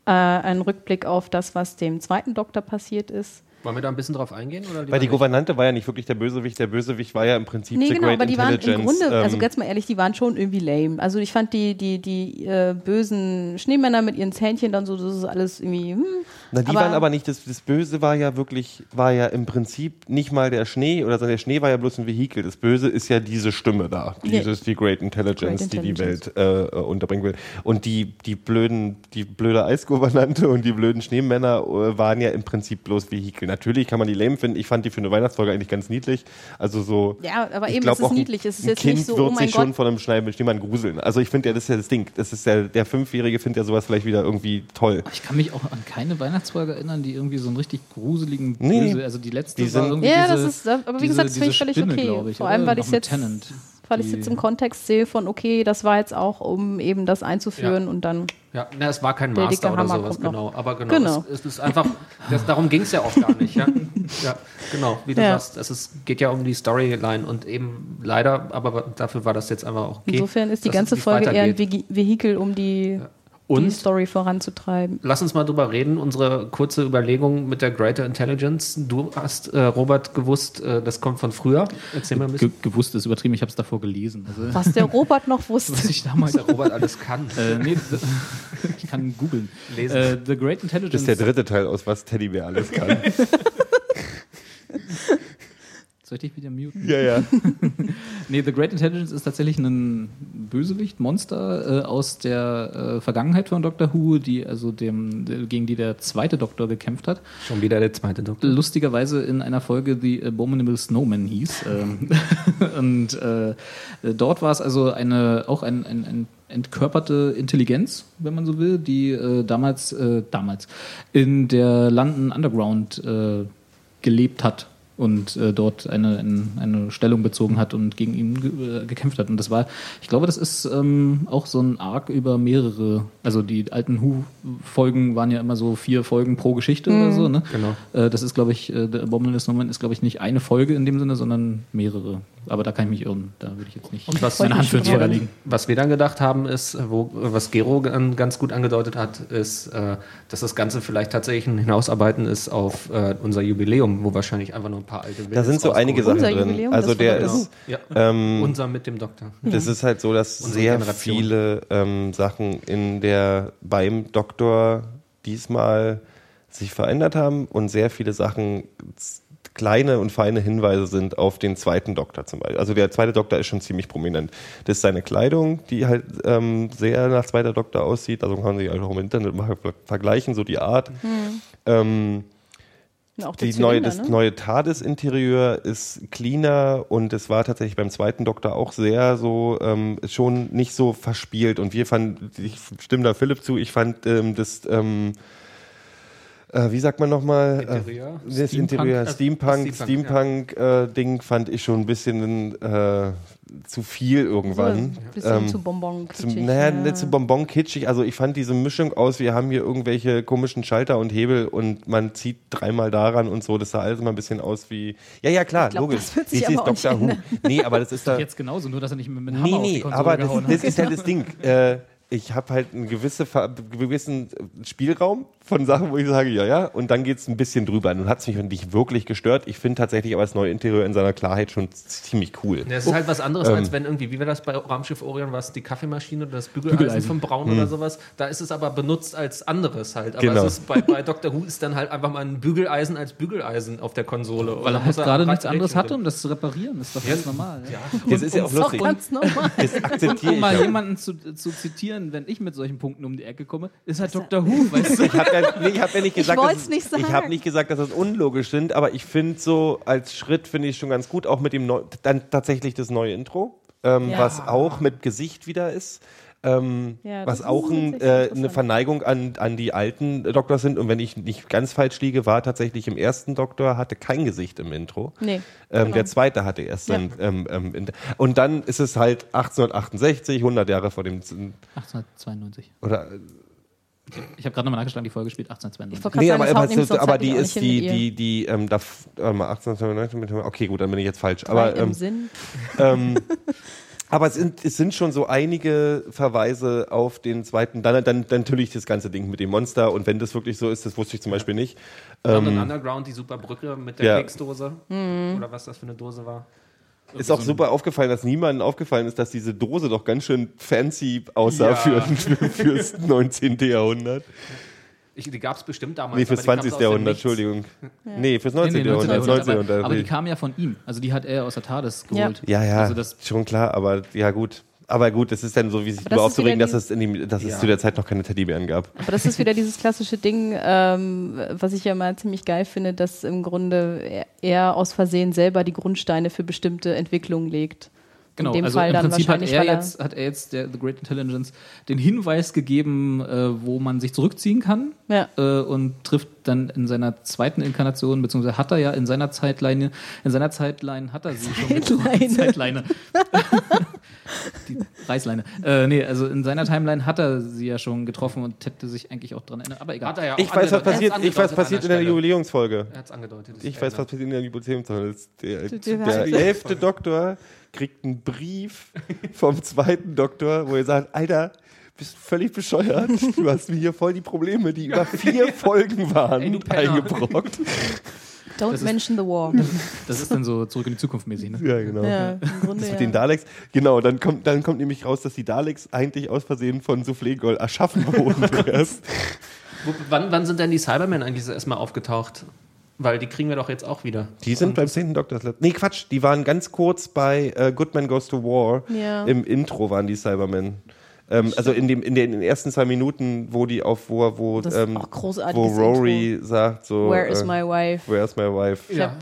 äh, ein Rückblick auf das, was dem zweiten Doktor passiert ist. Wollen wir da ein bisschen drauf eingehen? Oder weil die? Gouvernante war ja nicht wirklich der Bösewicht. Der Bösewicht war ja im Prinzip Nee, The genau, Great aber die waren Intelligence. im Grunde, also ähm, ganz mal ehrlich, die waren schon irgendwie lame. Also ich fand die, die, die äh, bösen Schneemänner mit ihren Zähnchen dann so, das ist alles irgendwie, hm. Na, die Aber- waren aber nicht, das, das Böse war ja wirklich, war ja im Prinzip nicht mal der Schnee, oder der Schnee war ja bloß ein Vehikel. Das Böse ist ja diese Stimme da, dieses, die Great Intelligence, Great die die Intelligence. Welt äh, äh, unterbringen will. Und die, die blöden, die blöde Eisgouvernante und die blöden Schneemänner äh, waren ja im Prinzip bloß Vehikel. Natürlich kann man die lame finden. Ich fand die für eine Weihnachtsfolge eigentlich ganz niedlich. Also so. Ja, aber eben, glaub es ist ein- niedlich. Es ist ein jetzt Kind nicht so, wird oh sich schon Gott. von einem Schneiden Schneemann gruseln. Also ich finde ja, das ist ja das Ding. Das ist ja, der Fünfjährige findet ja sowas vielleicht wieder irgendwie toll. Ich kann mich auch an keine Weihnachtsfolge erinnern, die irgendwie so einen richtig gruseligen Nee. Böse, also die letzte Die war sind- irgendwie Ja, diese, das ist, aber wie diese- gesagt, das finde ich völlig Spinne, okay. Vor allem, weil ich es jetzt, Tenant, weil ich die- jetzt im Kontext sehe von, okay, das war jetzt auch, um eben das einzuführen Ja. und dann. Ja, na, es war kein Master oder Hammer sowas, genau. Aber genau, Genau. Es, es ist einfach, das, darum ging es ja auch gar nicht. Ja, [laughs] ja genau, wie du Ja. sagst, es ist, geht ja um die Storyline und eben leider, aber dafür war das jetzt einfach auch okay. Insofern ist die ganze es Folge eher ein Vehikel, um die, die Und Story voranzutreiben. lass uns mal drüber reden, unsere kurze Überlegung mit der Greater Intelligence. Du hast, äh, Robert, gewusst, äh, das kommt von früher. Erzähl mal ein Ge bisschen, gewusst ist übertrieben, ich habe es davor gelesen. Also, Was der Robert noch [laughs] wusste. was ich damals der Robert alles kann. [laughs] äh, nee, [laughs] ich kann googeln. Lesen. Äh, The Great Das Intelligence. ist der dritte Teil aus was Teddybär alles kann. Soll ich dich wieder muten? ja, ja. [laughs] Nee, The Great Intelligence ist tatsächlich ein Bösewicht, Monster äh, aus der äh, Vergangenheit von Doctor Who, die also dem, gegen die der zweite Doktor gekämpft hat. Schon wieder der zweite Doktor. Lustigerweise in einer Folge, die Abominable Snowman hieß. Ähm, [laughs] und äh, dort war es also eine, auch ein, ein, ein entkörperte Intelligenz, wenn man so will, die äh, damals, äh, damals in der London Underground äh, gelebt hat und äh, dort eine, eine, eine Stellung bezogen hat und gegen ihn ge äh, gekämpft hat. Und das war, ich glaube, das ist ähm, auch so ein Arc über mehrere, also die alten Who-Folgen waren ja immer so vier Folgen pro Geschichte oder so, ne? Genau. Äh, das ist, glaube ich, äh, der Abominable Snowman ist, glaube ich, nicht eine Folge in dem Sinne, sondern mehrere. Aber da kann ich mich irren. Da würde ich jetzt nicht was meine Hand für Feuer dann, legen. was wir dann gedacht haben, ist, wo, was Gero gan- ganz gut angedeutet hat, ist, äh, dass das Ganze vielleicht tatsächlich ein Hinausarbeiten ist auf äh, unser Jubiläum, wo wahrscheinlich einfach nur ein paar alte Da sind so einige Sachen Unser drin. Jubiläum, Also das der ist, Ja. ähm, Unser mit dem Doktor. das ist halt so, dass Unsere sehr Generation. viele ähm, Sachen in der beim Doktor diesmal sich verändert haben und sehr viele Sachen kleine und feine Hinweise sind auf den zweiten Doktor zum Beispiel. Also der zweite Doktor ist schon ziemlich prominent. Das ist seine Kleidung, die halt ähm, sehr nach zweiter Doktor aussieht. Also kann man sich auch im Internet mal ver- vergleichen, so die Art. Ähm, Auch der die neue, Zylinder, das ne? neue TARDIS-Interieur ist cleaner und es war tatsächlich beim zweiten Doktor auch sehr so, ähm, schon nicht so verspielt. Und wir fanden, ich stimme da Philipp zu, ich fand ähm, das, ähm, äh, wie sagt man nochmal? Interieur? Äh, das Steampunk? Interieur, Äh, Steampunk, Steampunk, Steampunk-Ding fand ich schon ein bisschen äh, zu viel So irgendwann. ein bisschen Ähm, zu bonbon zum, naja, nicht zu bonbon kitschig. Also ich fand diese Mischung aus, wir haben hier irgendwelche komischen Schalter und Hebel und man zieht dreimal daran und so. Das sah alles immer ein bisschen aus wie. Ja, ja, klar, Ich glaub, logisch. das aber auch nicht Doctor Who. Nee, aber das ist [laughs] da. Jetzt genauso, nur dass er nicht mit, Nee, Hammer auf die nee, Konsole aber das, das ist ja das Ding. [laughs] Äh, ich habe halt einen gewisse, gewissen Spielraum von Sachen, wo ich sage, ja, ja, und dann geht's ein bisschen drüber. Nun hat's mich nicht wirklich gestört. Ich finde tatsächlich aber das neue Interieur in seiner Klarheit schon ziemlich cool. Ja, es ist halt was anderes, Ähm. als wenn irgendwie, wie war das bei Raumschiff Orion, was die Kaffeemaschine oder das Bügeleisen, Bügeleisen. vom Braun oder sowas. Da ist es aber benutzt als anderes halt. Aber Hm. Genau. es ist bei, bei Doctor Who ist dann halt einfach mal ein Bügeleisen als Bügeleisen auf der Konsole. Weil er halt gerade nichts anderes hatte, um das zu reparieren. ist doch ganz normal. Ja. Das ist ja auch Ist doch lustig. ganz normal. Das akzeptiere Um ich. mal ja. jemanden zu, zu zitieren, wenn ich mit solchen Punkten um die Ecke komme, ist halt Dr. Who, weißt du? Ich habe ja, nee, ich hab ja nicht gesagt, wollt's dass, nicht sagen. ich habe nicht gesagt, dass das unlogisch sind, aber ich finde so als Schritt finde ich schon ganz gut, auch mit dem neu, dann tatsächlich das neue Intro, ähm, Ja. was auch mit Gesicht wieder ist. Ähm, Ja, was auch ein, äh, eine. Verneigung an, an die alten Doktor sind. Und wenn ich nicht ganz falsch liege, war tatsächlich im ersten Doktor hatte kein Gesicht im Intro. Nee. Ähm, genau. Der zweite hatte erst Ja. sein. Ähm, ähm, in- und dann ist es halt 1868, 100 Jahre vor dem. 1892. Oder Ich habe gerade nochmal nachgeschlagen, die Folge spielt Ich 1892. wollte gerade Nee, aber, das aber, sonst aber die ist die, die, die, ähm, da, warte mal, 1892 mit, okay, gut, dann bin ich jetzt falsch. Drei Aber, im ähm, Sinn. ähm, [laughs] aber es sind, es sind schon so einige Verweise auf den zweiten, dann, dann, dann natürlich das ganze Ding mit dem Monster und wenn das wirklich so ist, das wusste ich zum Beispiel nicht. London Underground, die super Brücke mit der Ja. Keksdose. Mhm. Oder was das für eine Dose war. Ist auch super aufgefallen, dass niemandem aufgefallen ist, dass diese Dose doch ganz schön fancy aussah Ja. für, für, fürs [laughs] 19. Jahrhundert. Ich, die gab es bestimmt damals. Nee, fürs aber die kam 20. aus dem Jahrhundert. Entschuldigung. Nee, fürs Nee, 19. nee, Jahrhundert. 19. 19. aber, Jahrhundert. aber die kam ja von ihm. Also die hat er aus der TARDIS geholt. Ja, ja, Also das, schon klar, aber ja gut. Aber gut, das ist dann so, wie sich wieder aufzuregen, dass es, in dem, dass es Ja. zu der Zeit noch keine Teddybären gab. Aber das ist wieder dieses klassische Ding, ähm, was ich ja mal ziemlich geil finde, dass im Grunde er, aus Versehen selber die Grundsteine für bestimmte Entwicklungen legt. Genau, in dem also Fall im dann Prinzip hat er, jetzt, hat er jetzt, der The Great Intelligence, den Hinweis gegeben, äh, wo man sich zurückziehen kann Ja. äh, und trifft dann in seiner zweiten Inkarnation, beziehungsweise hat er ja in seiner Zeitleine, in seiner Zeitline hat er sie schon Zeitleine. Zeitleine. [laughs] Die Reißleine. Äh, nee, also in seiner Timeline hat er sie ja schon getroffen und hätte sich eigentlich auch dran erinnert. Aber egal. Hat er ja auch Ich weiß, was passiert, Er ich weiß, was passiert in der. Jubiläumsfolge. Er hat es angedeutet. Ich weiß, was passiert in der Jubiläumsfolge. Der, der elfte Doktor kriegt einen Brief vom zweiten Doktor, wo er sagt, Alter, bist du völlig bescheuert. Du hast mir hier voll die Probleme, die über [laughs] vier Folgen waren, Ey, eingebrockt. Don't ist- mention the war. Das ist dann so zurück in die Zukunft mäßig. Ne? Ja, genau. ja, im Grunde Das ja. mit den Daleks, genau, dann kommt, dann kommt nämlich raus, dass die Daleks eigentlich aus Versehen von Soufflé Gold erschaffen [laughs] wurden erst. Wo, wann, wann sind denn die Cybermen eigentlich so erstmal aufgetaucht? Weil die kriegen wir doch jetzt auch wieder. Die sind beim zehnten Doktor. das letzte- Nee, Quatsch, die waren ganz kurz bei äh, Goodman Goes to War. Ja. Im Intro waren die Cybermen. Ähm, also in, dem, in, den, in den ersten zwei Minuten, wo die auf, wo, wo, ähm, wo Rory sagt so, Where is äh, my wife? Where's my wife? Ja.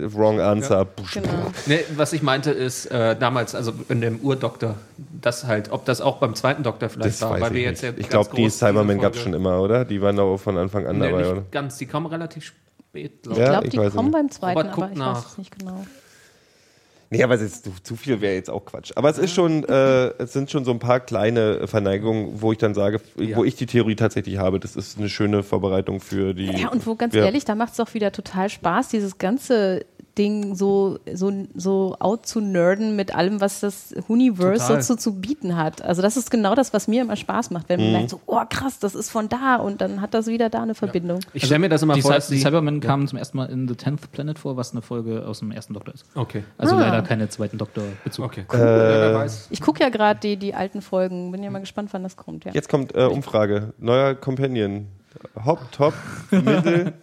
Wrong answer. Genau. Nee, was ich meinte ist, äh, damals, also in dem Urdoktor, das halt, ob das auch beim zweiten Doktor vielleicht Das war, weil ich wir nicht. jetzt ja ich glaube, die Cybermen gab es schon immer, oder? Die waren da von Anfang an Nee, dabei, nicht oder? ganz, die kommen relativ spät, glaube Ja, Ich glaube, ich die kommen nicht. beim zweiten, Robert aber ich nach. weiß es nicht genau. Nee, aber es ist zu, zu viel wäre jetzt auch Quatsch. Aber es ist schon, äh, es sind schon so ein paar kleine Verneigungen, wo ich dann sage, wo ich die Theorie tatsächlich habe, das ist eine schöne Vorbereitung für die. Ja, und wo ganz Ja. ehrlich, da macht es doch wieder total Spaß, dieses ganze Ding so, so, so out zu nerden mit allem, was das Universe Total. so zu, zu bieten hat. Also das ist genau das, was mir immer Spaß macht, Mhm. wenn man merkt so, oh krass, das ist von da und dann hat das wieder da eine Verbindung. Ich stelle mir das immer Die, vor, Cy die Cybermen kamen zum ersten Mal in The Tenth Planet vor, was eine Folge aus dem ersten Doktor ist. Okay. Also Ah. leider keine zweiten Doktor-Bezug. Okay, cool. ja, wer weiß. Ich gucke ja gerade die, die alten Folgen, bin ja mal gespannt, wann das kommt. Ja. Jetzt kommt äh, Umfrage. Neuer Companion. Hop, top, mittel. [laughs]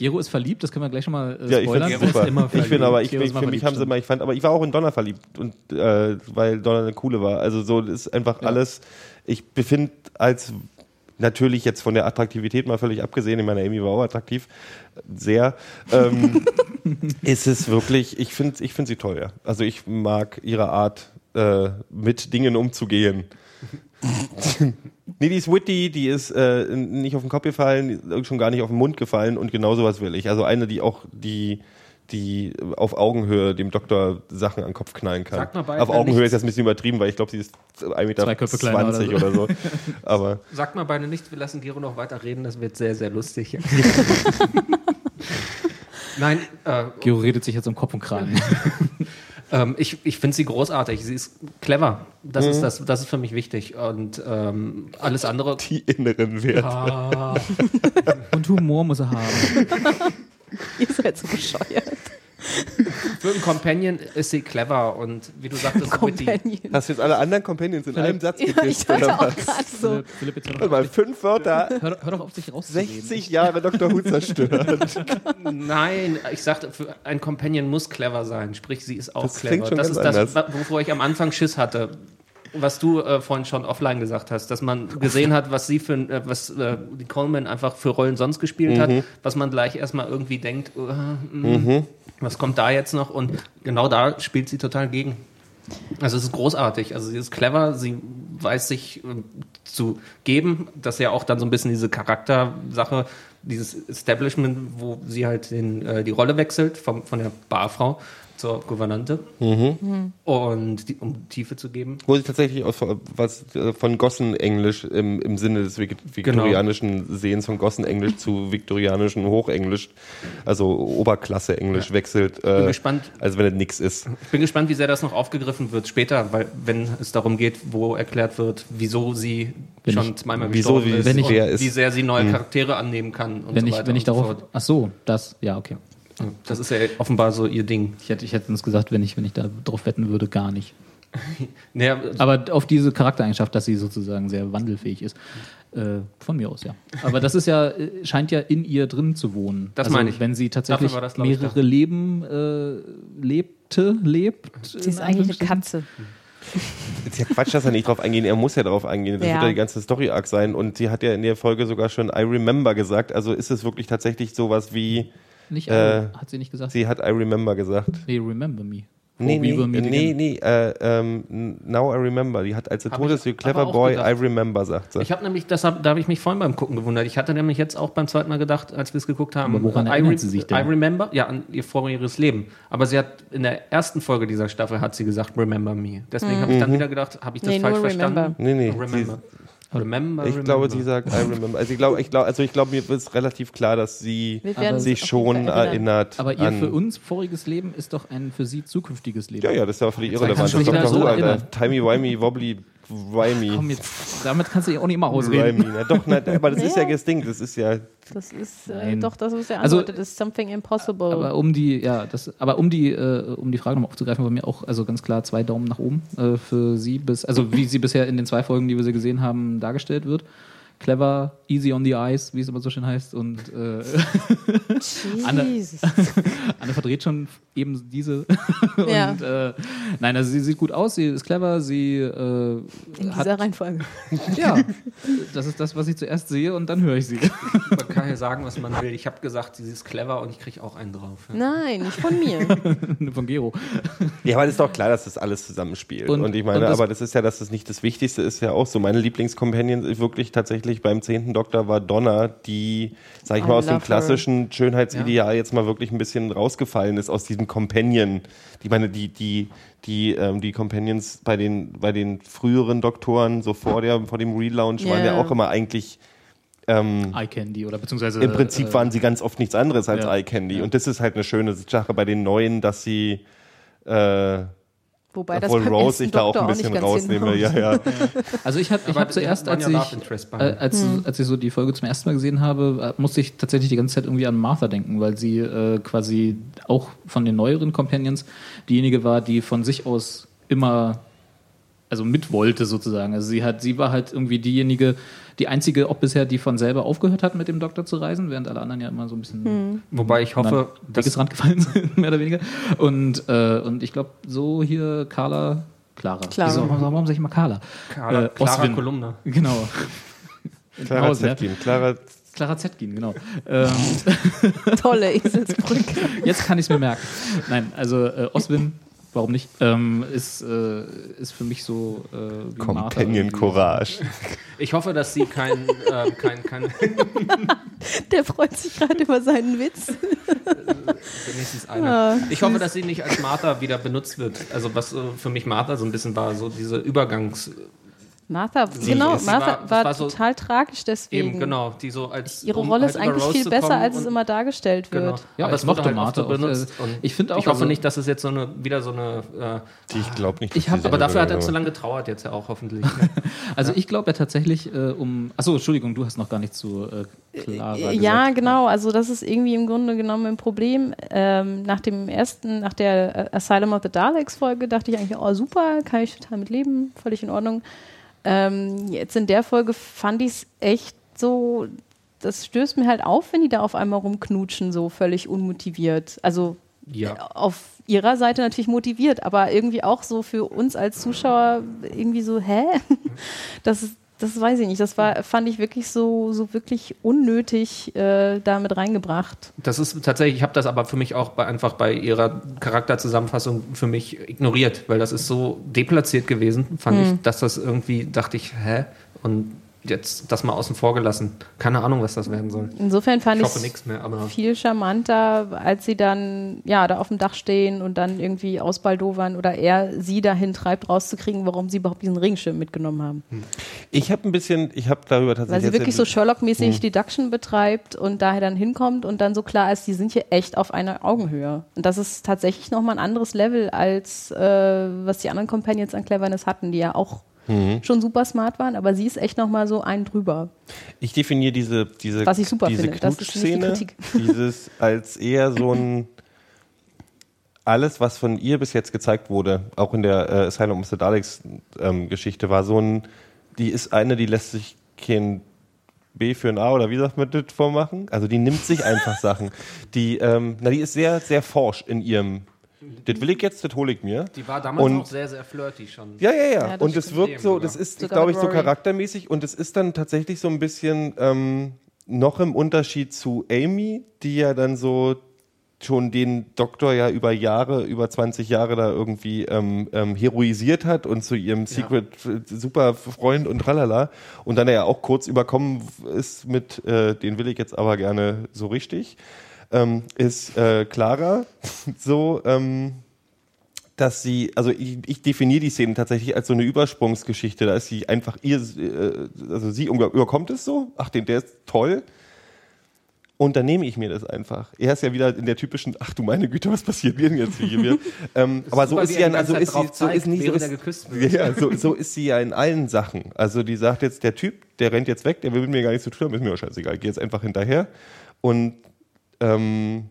Gero ist verliebt, das können wir gleich schon mal äh, Ja, ich spoilern. finde super. immer Ich bin verliebt. aber, ich, ich, mal für mich verliebt, haben sie mal, ich fand, aber ich war auch in Donner verliebt und äh, weil Donner eine coole war. Also so ist einfach alles. Ich befinde als natürlich jetzt von der Attraktivität mal völlig abgesehen, ich meine, Amy war auch attraktiv, sehr, ähm, [laughs] ist es wirklich, ich finde ich find sie toll, ja. Also ich mag ihre Art, äh, mit Dingen umzugehen. [laughs] nee, die ist witty, die ist äh, nicht auf den Kopf gefallen, schon gar nicht auf den Mund gefallen und genau sowas will ich. Also eine, die auch die die auf Augenhöhe dem Doktor Sachen an den Kopf knallen kann. Sag mal beide auf Augenhöhe ist jetzt ein bisschen übertrieben, weil ich glaube, sie ist 1,20 Meter oder so. oder so. [laughs] Aber Sagt mal beide nicht, wir lassen Gero noch weiter reden, das wird sehr, sehr lustig. [laughs] Nein, äh, Gero redet sich jetzt um Kopf und Kragen. [laughs] ähm, ich, ich finde sie großartig. Sie ist clever. Das, ist das, das ist für mich wichtig. Und ähm, alles andere. die inneren Werte. Ah, [laughs] und Humor muss er haben. [laughs] Ihr seid so bescheuert. Für einen Companion ist sie clever und wie du sagtest, witty. Companion. Hast du jetzt alle anderen Companions in einem Satz Ja, ich gekriegt, dachte oder auch was? gerade so. Philipp, jetzt hör doch, mal, fünf Wörter, hör, hör doch auf, sich rauszureden. 60 Jahre Dr. Who zerstört. Nein, ich sagte, für ein Companion muss clever sein. Sprich, sie ist auch Das clever. klingt schon das ganz ist das, anders. wovor ich am Anfang Schiss hatte. Was du äh, vorhin schon offline gesagt hast, dass man gesehen hat, was sie für äh, was äh, die Coleman einfach für Rollen sonst gespielt Mhm. hat, was man gleich erstmal irgendwie denkt, äh, mh, Mhm. was kommt da jetzt noch? Und genau da spielt sie total gegen. Also es ist großartig. Also sie ist clever, sie weiß sich äh, zu geben. Das ist ja auch dann so ein bisschen diese Charaktersache, dieses Establishment, wo sie halt den, äh, die Rolle wechselt vom, von der Barfrau zur Gouvernante. Und die, um Tiefe zu geben. Wo sie tatsächlich aus was äh, von Gossenenglisch im, im Sinne des Vik- viktorianischen Sehens von Gossenenglisch zu viktorianischen Hochenglisch, also Oberklasse-Englisch wechselt, Bin äh, gespannt. als wenn es nix ist. Ich bin gespannt, wie sehr das noch aufgegriffen wird später, weil wenn es darum geht, wo erklärt wird, wieso sie Wenn schon ich- zweimal wieso, gestorben wie ist wenn ich- und wer ist. wie sehr sie neue Charaktere annehmen kann und Wenn so ich, weiter wenn ich und so darauf. Ach so, das, ja, okay. Das ist ja offenbar so ihr Ding. Ich hätte, ich hätte uns gesagt, wenn ich, wenn ich da drauf wetten würde, gar nicht. [laughs] Naja, Aber auf diese Charaktereigenschaft, dass sie sozusagen sehr wandelfähig ist. Äh, von mir aus, ja. Aber das ist ja, äh, scheint ja in ihr drin zu wohnen. Das also, meine ich. Wenn sie tatsächlich das, glaub ich, mehrere Leben äh, lebte, lebt. Sie ist eigentlich eine Katze. ist ja Quatsch, dass er nicht drauf eingehen. Er muss ja drauf eingehen. Das Ja. wird ja die ganze Story-Arc sein. Und sie hat ja in der Folge sogar schon I remember gesagt. Also ist es wirklich tatsächlich sowas wie, Nicht, Äh, hat sie nicht gesagt? sie hat I remember gesagt. nee, remember me. Nee, nee, nee, nee, äh, ähm, now I remember. Die hat, als sie Hab tot ist, aber clever boy, gedacht. I remember, sagt sie. Ich habe nämlich, deshalb, da habe ich mich vorhin beim Gucken gewundert. Ich hatte nämlich jetzt auch beim zweiten Mal gedacht, als wir es geguckt haben, Aber woran I, sie sich denn? I remember, ja, an ihr vorheriges Leben. Aber sie hat in der ersten Folge dieser Staffel hat sie gesagt, remember me. Deswegen habe ich dann wieder gedacht, habe ich das Nee, falsch nur verstanden? remember. Nee, nee, Remember. Remember, Ich remember. glaube, sie sagt I remember. Also ich glaube, ich glaube, also ich glaube, mir ist relativ klar, dass sie sich schon erinnert. Aber ihr an, für uns voriges Leben ist doch ein für sie zukünftiges Leben. Ja, ja, das ist ja völlig irrelevant. Das ist wieder Who, so Alter. erinnern. Timey, wimey, wobbly, wimey. Komm jetzt, damit kannst du ja auch nicht immer ausreden. Wimey. Na doch, na, aber das ist ja das Ding. Das ist ja, Das ist äh, doch das, was er Also- antwortet, ist something impossible. Aber um die, ja, das, aber um die, äh, um die Frage nochmal aufzugreifen, bei mir auch, also ganz klar zwei Daumen nach oben äh, für sie bis, also wie sie bisher in den zwei Folgen, die wir sie gesehen haben, dargestellt wird. Clever, easy on the eyes, wie es immer so schön heißt. Und äh, Anne-. [laughs] Anne verdreht schon eben diese. [laughs] Ja. und äh, nein, also sie sieht gut aus, sie ist clever, sie äh, In hat, dieser Reihenfolge. [laughs] ja, das ist das, was ich zuerst sehe und dann höre ich sie. Man kann ja sagen, was man will. Ich habe gesagt, sie ist clever und ich kriege auch einen drauf. Ja. Nein, nicht von mir. [laughs] Von Gero. ja, aber das ist doch klar, dass das alles zusammenspielt. Und, Und- ich meine, und das- aber das ist ja, dass das nicht das Wichtigste ist ja auch so. Meine Lieblingscompanion ist wirklich tatsächlich beim zehnten Doktor war Donna, die, sag ich I mal, aus dem love her. klassischen Schönheitsideal jetzt mal wirklich ein bisschen rausgefallen ist aus diesem Companion. Ich meine, die, die, die, ähm, die Companions bei den, bei den früheren Doktoren, so vor, der, vor dem Relaunch, waren ja Ja. auch immer eigentlich ähm, Eye Candy oder beziehungsweise. Im Prinzip äh, waren sie ganz oft nichts anderes als ja, Eye Candy. ja. Und das ist halt eine schöne Sache bei den Neuen, dass sie, äh, Wobei das obwohl beim Rose ich da auch ein bisschen ganz rausnehme. Ja, ja. Also ich habe ich hab zuerst, als ja ich, äh, als, als ich so die Folge zum ersten Mal gesehen habe, äh, musste ich tatsächlich die ganze Zeit irgendwie an Martha denken, weil sie äh, quasi auch von den neueren Companions diejenige war, die von sich aus immer also mit wollte sozusagen. Also sie hat, sie war halt irgendwie diejenige, die einzige auch bisher, die von selber aufgehört hat, mit dem Doktor zu reisen, während alle anderen ja immer so ein bisschen Wobei ich hoffe, dass Wegesrand gefallen sind, [laughs] mehr oder weniger. Und, äh, und ich glaube, so hier Carla, Clara. Clara. Wieso, warum sage ich immer Carla? Clara, Äh, Clara Oswin. Kolumna. Genau. [laughs] Clara Hausen, ja. Zetkin. Clara, Clara Zetkin, genau. Ähm, [laughs] Tolle Eselsbrücke. jetzt kann ich es mir merken. Nein, also äh, Oswin, warum nicht, ähm, ist, äh, ist für mich so äh, wie Companion. Courage. Ich hoffe, dass sie kein, ähm, kein, kein [laughs] Der freut sich gerade über seinen Witz. wenigstens einer. Ich hoffe, dass sie nicht als Martha wieder benutzt wird. Also was äh, für mich Martha so ein bisschen war, so diese Übergangs... Martha, Sie- genau, sie Martha war- war, war so- total tragisch deswegen. Eben, genau, die so als... Ihre um Rolle ist halt über eigentlich Rose viel besser, als es immer dargestellt Genau. wird. Ja, aber es mochte halt Martha so auch. benutzt. Äh, Und ich finde auch, Ich hoffe also- nicht, dass es jetzt so eine, wieder so eine... Äh, Ich glaube nicht. Ich dass hab- aber so- dafür hat er zu lange getrauert jetzt ja auch hoffentlich. [laughs] ne? Also ich glaube ja tatsächlich äh, um. Achso, Entschuldigung, du hast noch gar nicht zu äh, Clara gesagt. Ja, genau. Also das ist irgendwie im Grunde genommen ein Problem. Ähm, nach dem ersten, nach der äh, Asylum of the Daleks Folge dachte ich eigentlich, oh super, kann ich total mit leben, völlig in Ordnung. Ähm, jetzt in der Folge fand ich es echt so, das stößt mir halt auf, wenn die da auf einmal rumknutschen, so völlig unmotiviert. Also Ja. äh, auf ihrer Seite natürlich motiviert, aber irgendwie auch so für uns als Zuschauer irgendwie so, hä? [laughs] Das ist das weiß ich nicht. Das war, fand ich wirklich so, so wirklich unnötig äh, damit reingebracht. Das ist tatsächlich, ich habe das aber für mich auch bei, einfach bei ihrer Charakterzusammenfassung für mich ignoriert, weil das ist so deplatziert gewesen, fand Hm. ich, dass das irgendwie, dachte ich, hä? Und jetzt das mal außen vor gelassen. Keine Ahnung, was das werden soll. Insofern fand Ich ich hoffe mehr, aber viel charmanter, als sie dann ja da auf dem Dach stehen und dann irgendwie ausbaldowern oder er sie dahin treibt, rauszukriegen, warum sie überhaupt diesen Regenschirm mitgenommen haben. Ich habe ein bisschen, ich habe darüber Weil tatsächlich. sie jetzt wirklich so Sherlock-mäßig Deduction betreibt und daher dann hinkommt und dann so klar ist, die sind hier echt auf einer Augenhöhe. Und das ist tatsächlich nochmal ein anderes Level, als äh, was die anderen Companions an Cleverness hatten, die ja auch schon super smart waren, aber sie ist echt nochmal so einen drüber. Ich definiere diese, diese, Was ich super diese finde. Die Knutschszene, Kritik. [laughs] dieses als eher so ein alles, was von ihr bis jetzt gezeigt wurde, auch in der äh, Asylum of the Daleks ähm, Geschichte, war so ein, die ist eine, die lässt sich kein B für ein A oder wie sagt man das vormachen? Also die nimmt sich einfach [laughs] Sachen. Die, ähm, na, die ist sehr, sehr forsch in ihrem Das will ich jetzt, das hole ich mir. Die war damals Und- auch sehr, sehr flirty schon. Ja, ja, ja. Ja, das und es stimmt. wirkt so, das ist, glaube ich, so charaktermäßig und es ist dann tatsächlich so ein bisschen ähm, noch im Unterschied zu Amy, die ja dann so schon den Doktor ja über Jahre, über 20 Jahre da irgendwie ähm, ähm, heroisiert hat und zu ihrem Secret äh, super Freund und tralala und dann ja auch kurz überkommen ist mit, äh, den will ich jetzt aber gerne so richtig, ähm, ist äh, Clara [laughs] so, ähm, dass sie, also ich, ich definiere die Szene tatsächlich als so eine Übersprungsgeschichte. Da ist sie einfach ihr, äh, also sie über- überkommt es so, ach, den, der ist toll. Und dann nehme ich mir das einfach. Er ist ja wieder in der typischen, ach du meine Güte, was passiert denn jetzt hier? [laughs] ähm, aber so ist ja, also ist sie, so ist zeigt, nie so ist, [laughs] ja, so, so ist sie ja in allen Sachen. Also die sagt jetzt, der Typ, der rennt jetzt weg, der will mit mir gar nichts zu tun haben, ist mir auch scheißegal. Ich gehe jetzt einfach hinterher und ähm,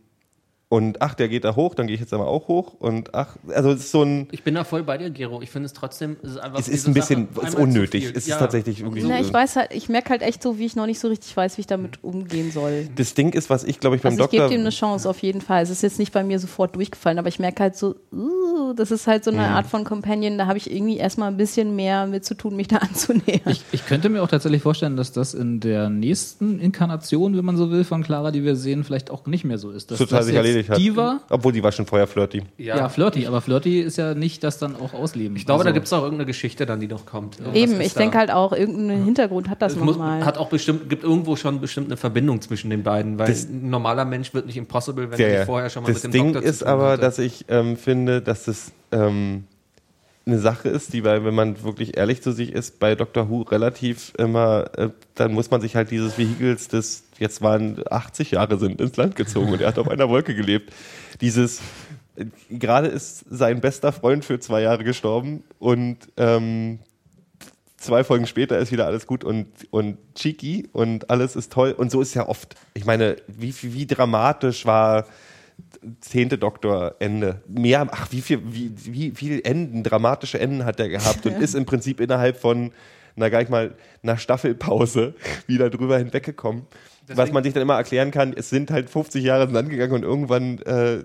und ach, der geht da hoch, dann gehe ich jetzt aber auch hoch und ach, also es ist so ein, Ich bin da voll bei dir, Gero. Ich finde es trotzdem, es ist einfach es so ist ein bisschen Sache, ist unnötig. Es ist Ja. tatsächlich irgendwie Na, so. ich weiß halt, ich merke halt echt so, wie ich noch nicht so richtig weiß, wie ich damit umgehen soll. Das Ding ist, was ich glaube ich beim Also ich Doktor gebe dem eine Chance auf jeden Fall. Es ist jetzt nicht bei mir sofort durchgefallen, aber ich merke halt so, uh, das ist halt so eine Art von Companion, da habe ich irgendwie erstmal ein bisschen mehr mit zu tun, mich da [laughs] anzunähern. Ich, ich könnte mir auch tatsächlich vorstellen, dass das in der nächsten Inkarnation, wenn man so will, von Clara, die wir sehen, vielleicht auch nicht mehr so ist. Dass total das sich jetzt hat. Die war, Obwohl die war schon vorher flirty. ja. flirty, aber flirty ist ja nicht das dann auch ausleben. Ich glaube, Also- da gibt es auch irgendeine Geschichte dann, die noch kommt. Irgendwas Eben, ich denke halt auch, irgendeinen Hintergrund hat das nochmal. hat auch bestimmt, gibt irgendwo schon bestimmt eine Verbindung zwischen den beiden, weil Das- ein normaler Mensch wird nicht impossible, wenn Ja, er ja. vorher schon mal das mit dem Ding Doktor ist tun aber, hatte. dass ich ähm, finde, dass das ähm, eine Sache ist, die, weil wenn man wirklich ehrlich zu sich ist, bei Doctor Who relativ immer, äh, dann muss man sich halt dieses Vehikels, das jetzt waren 80 Jahre sind, ins Land gezogen und er hat auf einer Wolke gelebt. Dieses, äh, gerade ist sein bester Freund für zwei Jahre gestorben und ähm, zwei Folgen später ist wieder alles gut und, und cheeky und alles ist toll. Und so ist ja oft. Ich meine, wie, wie dramatisch war zehnte Doktor Ende. Mehr, ach, wie viel, wie, wie viel Enden, dramatische Enden hat er gehabt und ist im Prinzip innerhalb von, na, gar nicht mal einer Staffelpause wieder drüber hinweggekommen. Was man sich dann immer erklären kann, es sind halt 50 Jahre ins Land gegangen und irgendwann äh,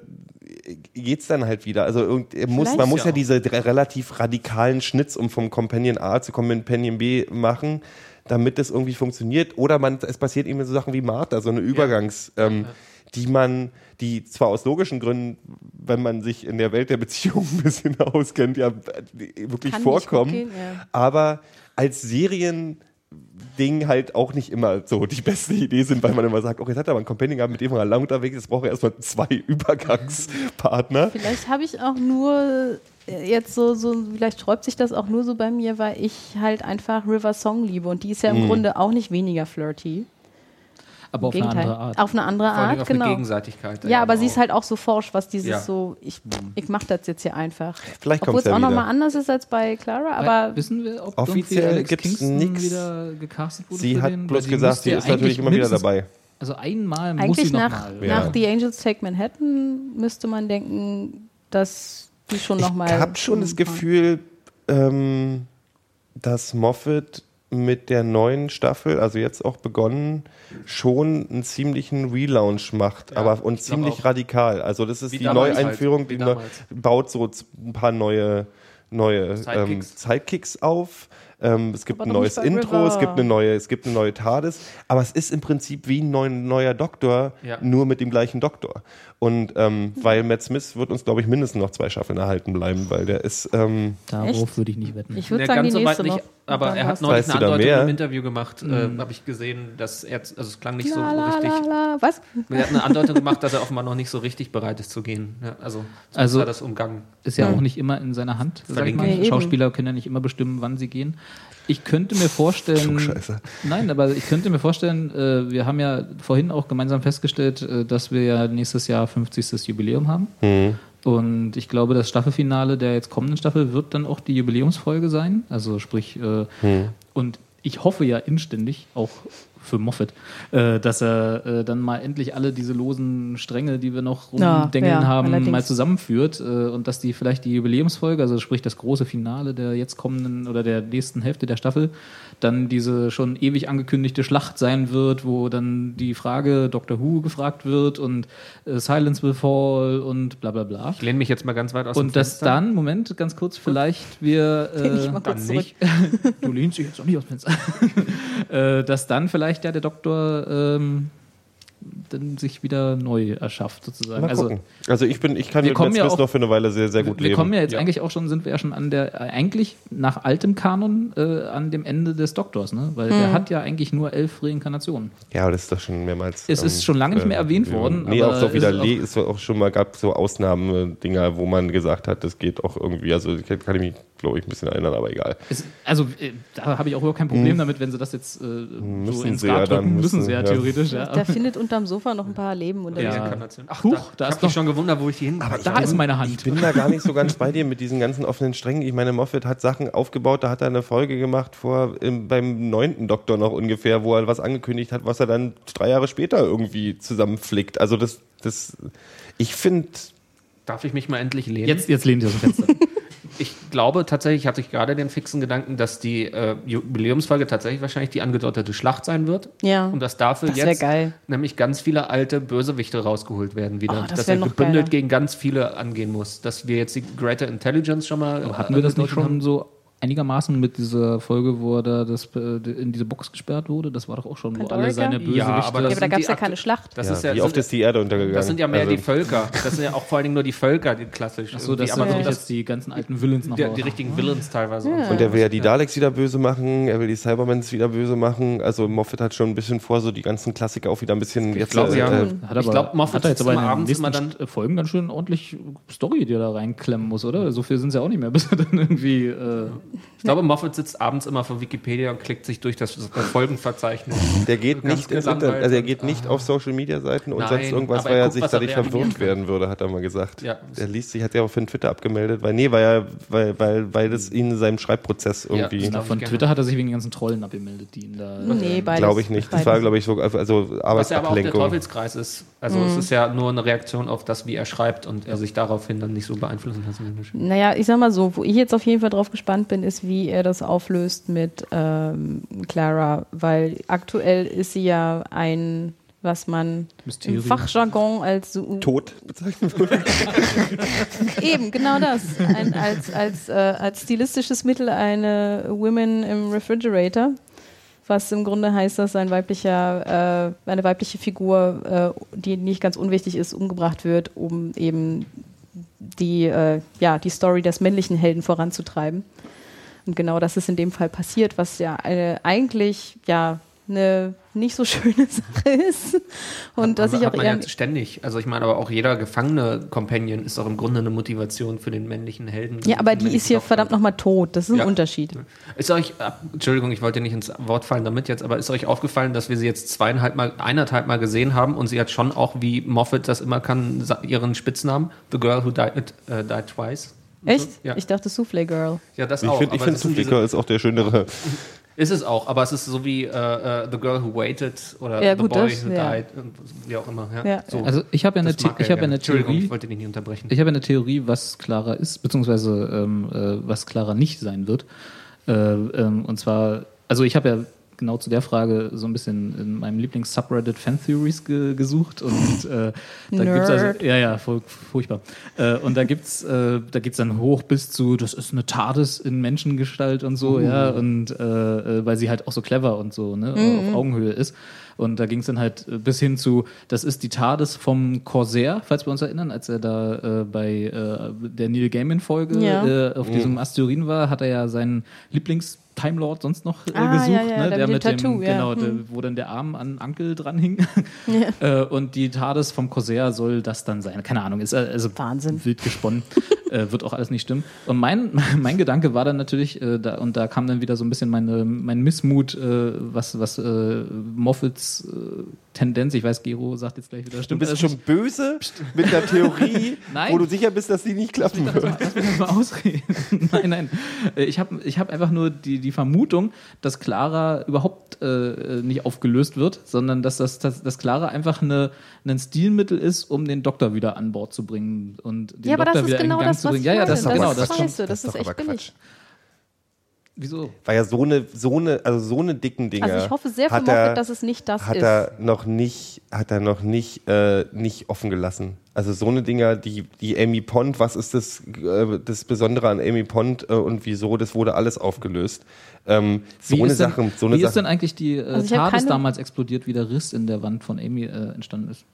geht's dann halt wieder. Also irgend, muss, Vielleicht man muss ja ja diese relativ radikalen Schnitz, um vom Companion A zu Companion B machen, damit das irgendwie funktioniert. Oder man, es passiert eben so Sachen wie Martha, so eine Übergangs, ähm, die man, die zwar aus logischen Gründen, wenn man sich in der Welt der Beziehung [laughs] ein bisschen auskennt, ja wirklich Kann vorkommen, gehen, ja. aber als Serien Ding halt auch nicht immer so die beste Idee sind, weil man immer sagt, oh, jetzt hat er aber ein Companion gehabt, mit dem war er lang unterwegs, jetzt braucht er erstmal zwei [laughs] Übergangspartner. Vielleicht habe ich auch nur äh, jetzt so, so, vielleicht sträubt sich das auch nur so bei mir, weil ich halt einfach River Song liebe und die ist ja Mhm. im Grunde auch nicht weniger flirty. Aber auf eine andere Art. Auf eine andere Vor allem Art, auf genau. eine Gegenseitigkeit. Ja, aber sie auch. ist halt auch so forsch, was dieses Ja. so, ich, ich mache das jetzt hier einfach. Vielleicht Obwohl kommt's es ja auch nochmal anders ist als bei Clara, aber wissen wir, ob offiziell wieder gecastet wurde Sie für hat den? bloß Weil gesagt, sie ja ist natürlich immer wieder dabei. Also einmal muss eigentlich sie noch nach, mal. Ja. nach The Angels Take Manhattan müsste man denken, dass die schon nochmal. Ich habe schon das Gefühl, ähm, dass Moffat mit der neuen Staffel, also jetzt auch begonnen, schon einen ziemlichen Relaunch macht, Ja, aber und ziemlich auch. radikal. Also das ist die damals Neueinführung, halt, die neu, baut so ein paar neue neue ähm, Sidekicks. Sidekicks auf. Ähm, es gibt Aber ein neues Intro, River. es gibt eine neue, es gibt eine neue TARDIS, aber es ist im Prinzip wie ein neu, neuer Doktor, Ja. nur mit dem gleichen Doktor. Und ähm, weil Matt Smith wird uns, glaube ich, mindestens noch zwei Staffeln erhalten bleiben, weil der ist ähm, Darauf würde ich nicht wetten. Ich würde sagen, die nächste nicht, noch. aber er hat neulich eine Andeutung mehr? im Interview gemacht, äh, habe ich gesehen, dass er, also es klang nicht so La, la, richtig, la, la. Was? er hat eine Andeutung gemacht, dass er offenbar noch nicht so richtig bereit ist zu gehen. Ja, also, Also- das umgangen. Ist ja auch nicht immer in seiner Hand. Sag. Nee, eben. Schauspieler können ja nicht immer bestimmen, wann sie gehen. Ich könnte mir vorstellen. Nein, aber ich könnte mir vorstellen, äh, wir haben ja vorhin auch gemeinsam festgestellt, äh, dass wir ja nächstes Jahr 50. Jubiläum haben. Und ich glaube, das Staffelfinale der jetzt kommenden Staffel wird dann auch die Jubiläumsfolge sein. Also sprich, äh, und ich hoffe ja inständig, auch für Moffat, äh, dass er äh, dann mal endlich alle diese losen Stränge, die wir noch Ja, rumdengeln ja, haben, allerdings. mal zusammenführt äh, und dass die vielleicht die Jubiläumsfolge, also sprich das große Finale der jetzt kommenden oder der nächsten Hälfte der Staffel, dann diese schon ewig angekündigte Schlacht sein wird, wo dann die Frage Doctor Who gefragt wird und äh, Silence will fall und bla bla bla. Ich lehne mich jetzt mal ganz weit aus dem Und dass dann, Moment, ganz kurz, vielleicht wir. [laughs] Äh, mal kurz dann nicht. [laughs] du lehnst dich jetzt auch nicht aus dem Fenster. [laughs] äh, dass dann vielleicht ja der Doktor ähm, dann sich wieder neu erschafft, sozusagen. Also. Also ich bin, ich kann wir mit kommen Matt ja auch- noch für eine Weile sehr, sehr gut wir leben. kommen ja jetzt eigentlich auch schon, sind wir ja schon an der, äh, eigentlich nach altem Kanon äh, an dem Ende des Doktors, ne? Weil der hat ja eigentlich nur elf Reinkarnationen. Ja, aber das ist doch schon mehrmals. Es ist schon lange nicht mehr erwähnt worden, Nee, aber auch so ist wieder es auch- le- es war auch schon mal gab so Ausnahmedinger, wo man gesagt hat, das geht auch irgendwie. Also kann ich mich, glaube ich, ein bisschen erinnern, aber egal. Es, also äh, da habe ich auch überhaupt kein Problem damit, wenn sie das jetzt äh, so Müssen ins sie Rad ja dann, drücken, müssen müssen- sie ja ja. theoretisch. Ja. Der findet unterm Sofa noch ein paar Leben unter Ja. ja. Inkarnation. Ach, Huch, da, da da ist hast du doch- schon gewundert, wo ich die hin. da ist meine Hand. Ich bin da gar nicht so ganz bei dir mit diesen ganzen offenen Strängen. Ich meine, Moffat hat Sachen aufgebaut, da hat er eine Folge gemacht vor im, beim neunten Doktor noch ungefähr, wo er was angekündigt hat, was er dann drei Jahre später irgendwie zusammenflickt. Also das, das, ich finde, Darf ich mich mal endlich lehnen? Jetzt, jetzt lehnt ihr aus dem Fenster. [laughs] Ich glaube tatsächlich, hatte ich gerade den fixen Gedanken, dass die äh, Jubiläumsfolge tatsächlich wahrscheinlich die angedeutete Schlacht sein wird. Ja. Und dass dafür Das jetzt geil. nämlich ganz viele alte Bösewichte rausgeholt werden wieder. Oh, das dass er noch gebündelt geiler. gegen ganz viele angehen muss. Dass wir jetzt die Greater Intelligence schon mal. Aber hatten wir das nicht schon so einigermaßen mit dieser Folge, wo er da das, äh, in diese Box gesperrt wurde? Das war doch auch schon, wo alle seine Bösewichte... Ja, aber Ja, aber da gab es ja keine Schlacht. Das ja, ist ja, wie sind- oft ist die Erde untergegangen? das sind ja mehr also, die Völker. Das sind ja auch vor allen Dingen nur die Völker, die klassisch. Achso, das sind das, jetzt die ganzen alten Villains noch die, die richtigen Villains teilweise. und so. Und er will ja die Daleks wieder böse machen, er will die Cybermans wieder böse machen. Also Moffat hat schon ein bisschen vor, so die ganzen Klassiker auch wieder ein bisschen jetzt glaube, ja. äh, Hat Ich glaub, Moffat hat jetzt aber in den abends nächsten dann- Folgen ganz schön ordentlich Story, die er da reinklemmen muss, oder? So viel sind es ja auch nicht mehr, [laughs] bis er dann irgendwie... Äh, Ich glaube, Moffat sitzt abends immer vor Wikipedia und klickt sich durch das Folgenverzeichnis. Der geht nicht ins Internet, also er und- geht nicht auf Social Media Seiten und Nein, sonst irgendwas, weil er er guckt, sich er dadurch verwirrt kann. werden würde, hat er mal gesagt. Ja. Der liest sich, hat ja auch für Twitter abgemeldet, weil nee, weil er, weil, weil, weil das ihn in seinem Schreibprozess irgendwie, darf von. Twitter hat er sich wegen den ganzen Trollen abgemeldet, die ihn da... Nee, beides. glaube ich nicht. Das Beides. war, glaube ich, so, also Was ja aber auch der Arbeitsablenkung. Teufelskreis ist. Also es ist ja nur eine Reaktion auf das, wie er schreibt und er sich daraufhin dann nicht so beeinflussen will. Naja, ich sag mal so, wo ich jetzt auf jeden Fall drauf gespannt bin, ist, wie er das auflöst mit ähm, Clara, weil aktuell ist sie ja ein, was man Mysterium. im Fachjargon als so Tot bezeichnet wurde. [laughs] Eben, genau das. Ein, als, als, äh, als stilistisches Mittel eine Women im Refrigerator, was im Grunde heißt, dass ein weiblicher, äh, eine weibliche Figur, äh, die nicht ganz unwichtig ist, umgebracht wird, um eben die, äh, ja, die Story des männlichen Helden voranzutreiben. Und genau das ist in dem Fall passiert, was ja eine, eigentlich ja eine nicht so schöne [laughs] Sache ist. Und dass hat, ich auch man eher, ja ständig. Also ich meine, aber auch jeder gefangene Companion ist doch im Grunde eine Motivation für den männlichen Helden. ja, aber die ist hier Doktor. verdammt nochmal tot. Das ist ein Ja. Unterschied. Ist euch, äh, Entschuldigung, ich wollte nicht ins Wort fallen damit jetzt, aber ist euch aufgefallen, dass wir sie jetzt zweieinhalb Mal, eineinhalb Mal gesehen haben und sie hat schon auch, wie Moffat das immer kann, ihren Spitznamen, The Girl Who Died, äh, died Twice. Und Echt? Ja. Ich dachte Soufflé Girl. ja, das Ich auch. finde, ich aber finde diese- Sufika ist auch der schönere. [laughs] Ist es auch, aber es ist so wie äh, äh, The Girl Who Waited oder Ja, The gut, Boy das, Who ja. Died, und wie auch immer. Ja, Ja. So. Also ich habe ja, eine The- mag ich habe ja eine Theorie... ich wollte dich nicht unterbrechen. Ich habe eine Theorie, was Clara ist, beziehungsweise ähm, äh, was Clara nicht sein wird. Äh, ähm, und zwar, also ich habe ja genau zu der Frage so ein bisschen in meinem Lieblings-Subreddit Fan Theories ge gesucht und äh, da gibt's also, Nerd. ja, ja, furch- furchtbar. Äh, und da gibt's, äh, da geht's dann hoch bis zu, das ist eine TARDIS in Menschengestalt und so, ja, und äh, äh, weil sie halt auch so clever und so, ne, auf Augenhöhe ist. Und da ging es dann halt äh, bis hin zu, das ist die TARDIS vom Corsair, falls wir uns erinnern, als er da äh, bei äh, der Neil Gaiman-Folge Ja. äh, auf diesem Asteroiden war, hat er ja seinen Lieblings- Time Lord sonst noch äh, Ah, gesucht, ja, ja, ne? der der mit dem dem, Tattoo, ja. genau, der, Hm. wo dann der Arm an Ankel dran hing. [laughs] [laughs] äh, und die TARDIS vom Corsair soll das dann sein. Keine Ahnung, ist äh, also Wahnsinn. wild gesponnen. Äh, wird auch alles nicht stimmen. Und mein, [laughs] mein Gedanke war dann natürlich, äh, da, und da kam dann wieder so ein bisschen meine, mein Missmut, was, was Moffats Tendenz, ich weiß, Gero sagt jetzt gleich wieder, Du stimmt bist alles schon nicht. böse mit der Theorie, [laughs] Nein. wo du sicher bist, dass die nicht klappen Lass wird. mal, lass mich mal ausreden. [laughs] nein, nein. Äh, Ich habe ich hab einfach nur die, die Vermutung, dass Clara überhaupt äh, nicht aufgelöst wird, sondern dass, das, dass, dass Clara einfach eine, ein Stilmittel ist, um den Doktor wieder an Bord zu bringen und den Ja, aber Doktor das ist wieder genau in Gang das, zu was bringen. Ja, ja, meine. das, Das genau, ist das scheiße, das doch ist echt aber billig. Wieso? Weil ja so eine, so eine, also so eine dicken Dinger. Also ich hoffe sehr für dass es nicht das hat ist. er noch nicht, hat er noch nicht, äh, nicht offen gelassen. Also so eine Dinger, die, die Amy Pond, was ist das, äh, das Besondere an Amy Pond äh, und wieso, das wurde alles aufgelöst. Ähm, so Wie eine ist denn, Sache, so eine wie ist denn Sache. eigentlich die äh, Also damals explodiert, wie der Riss in der Wand von Amy äh, entstanden ist?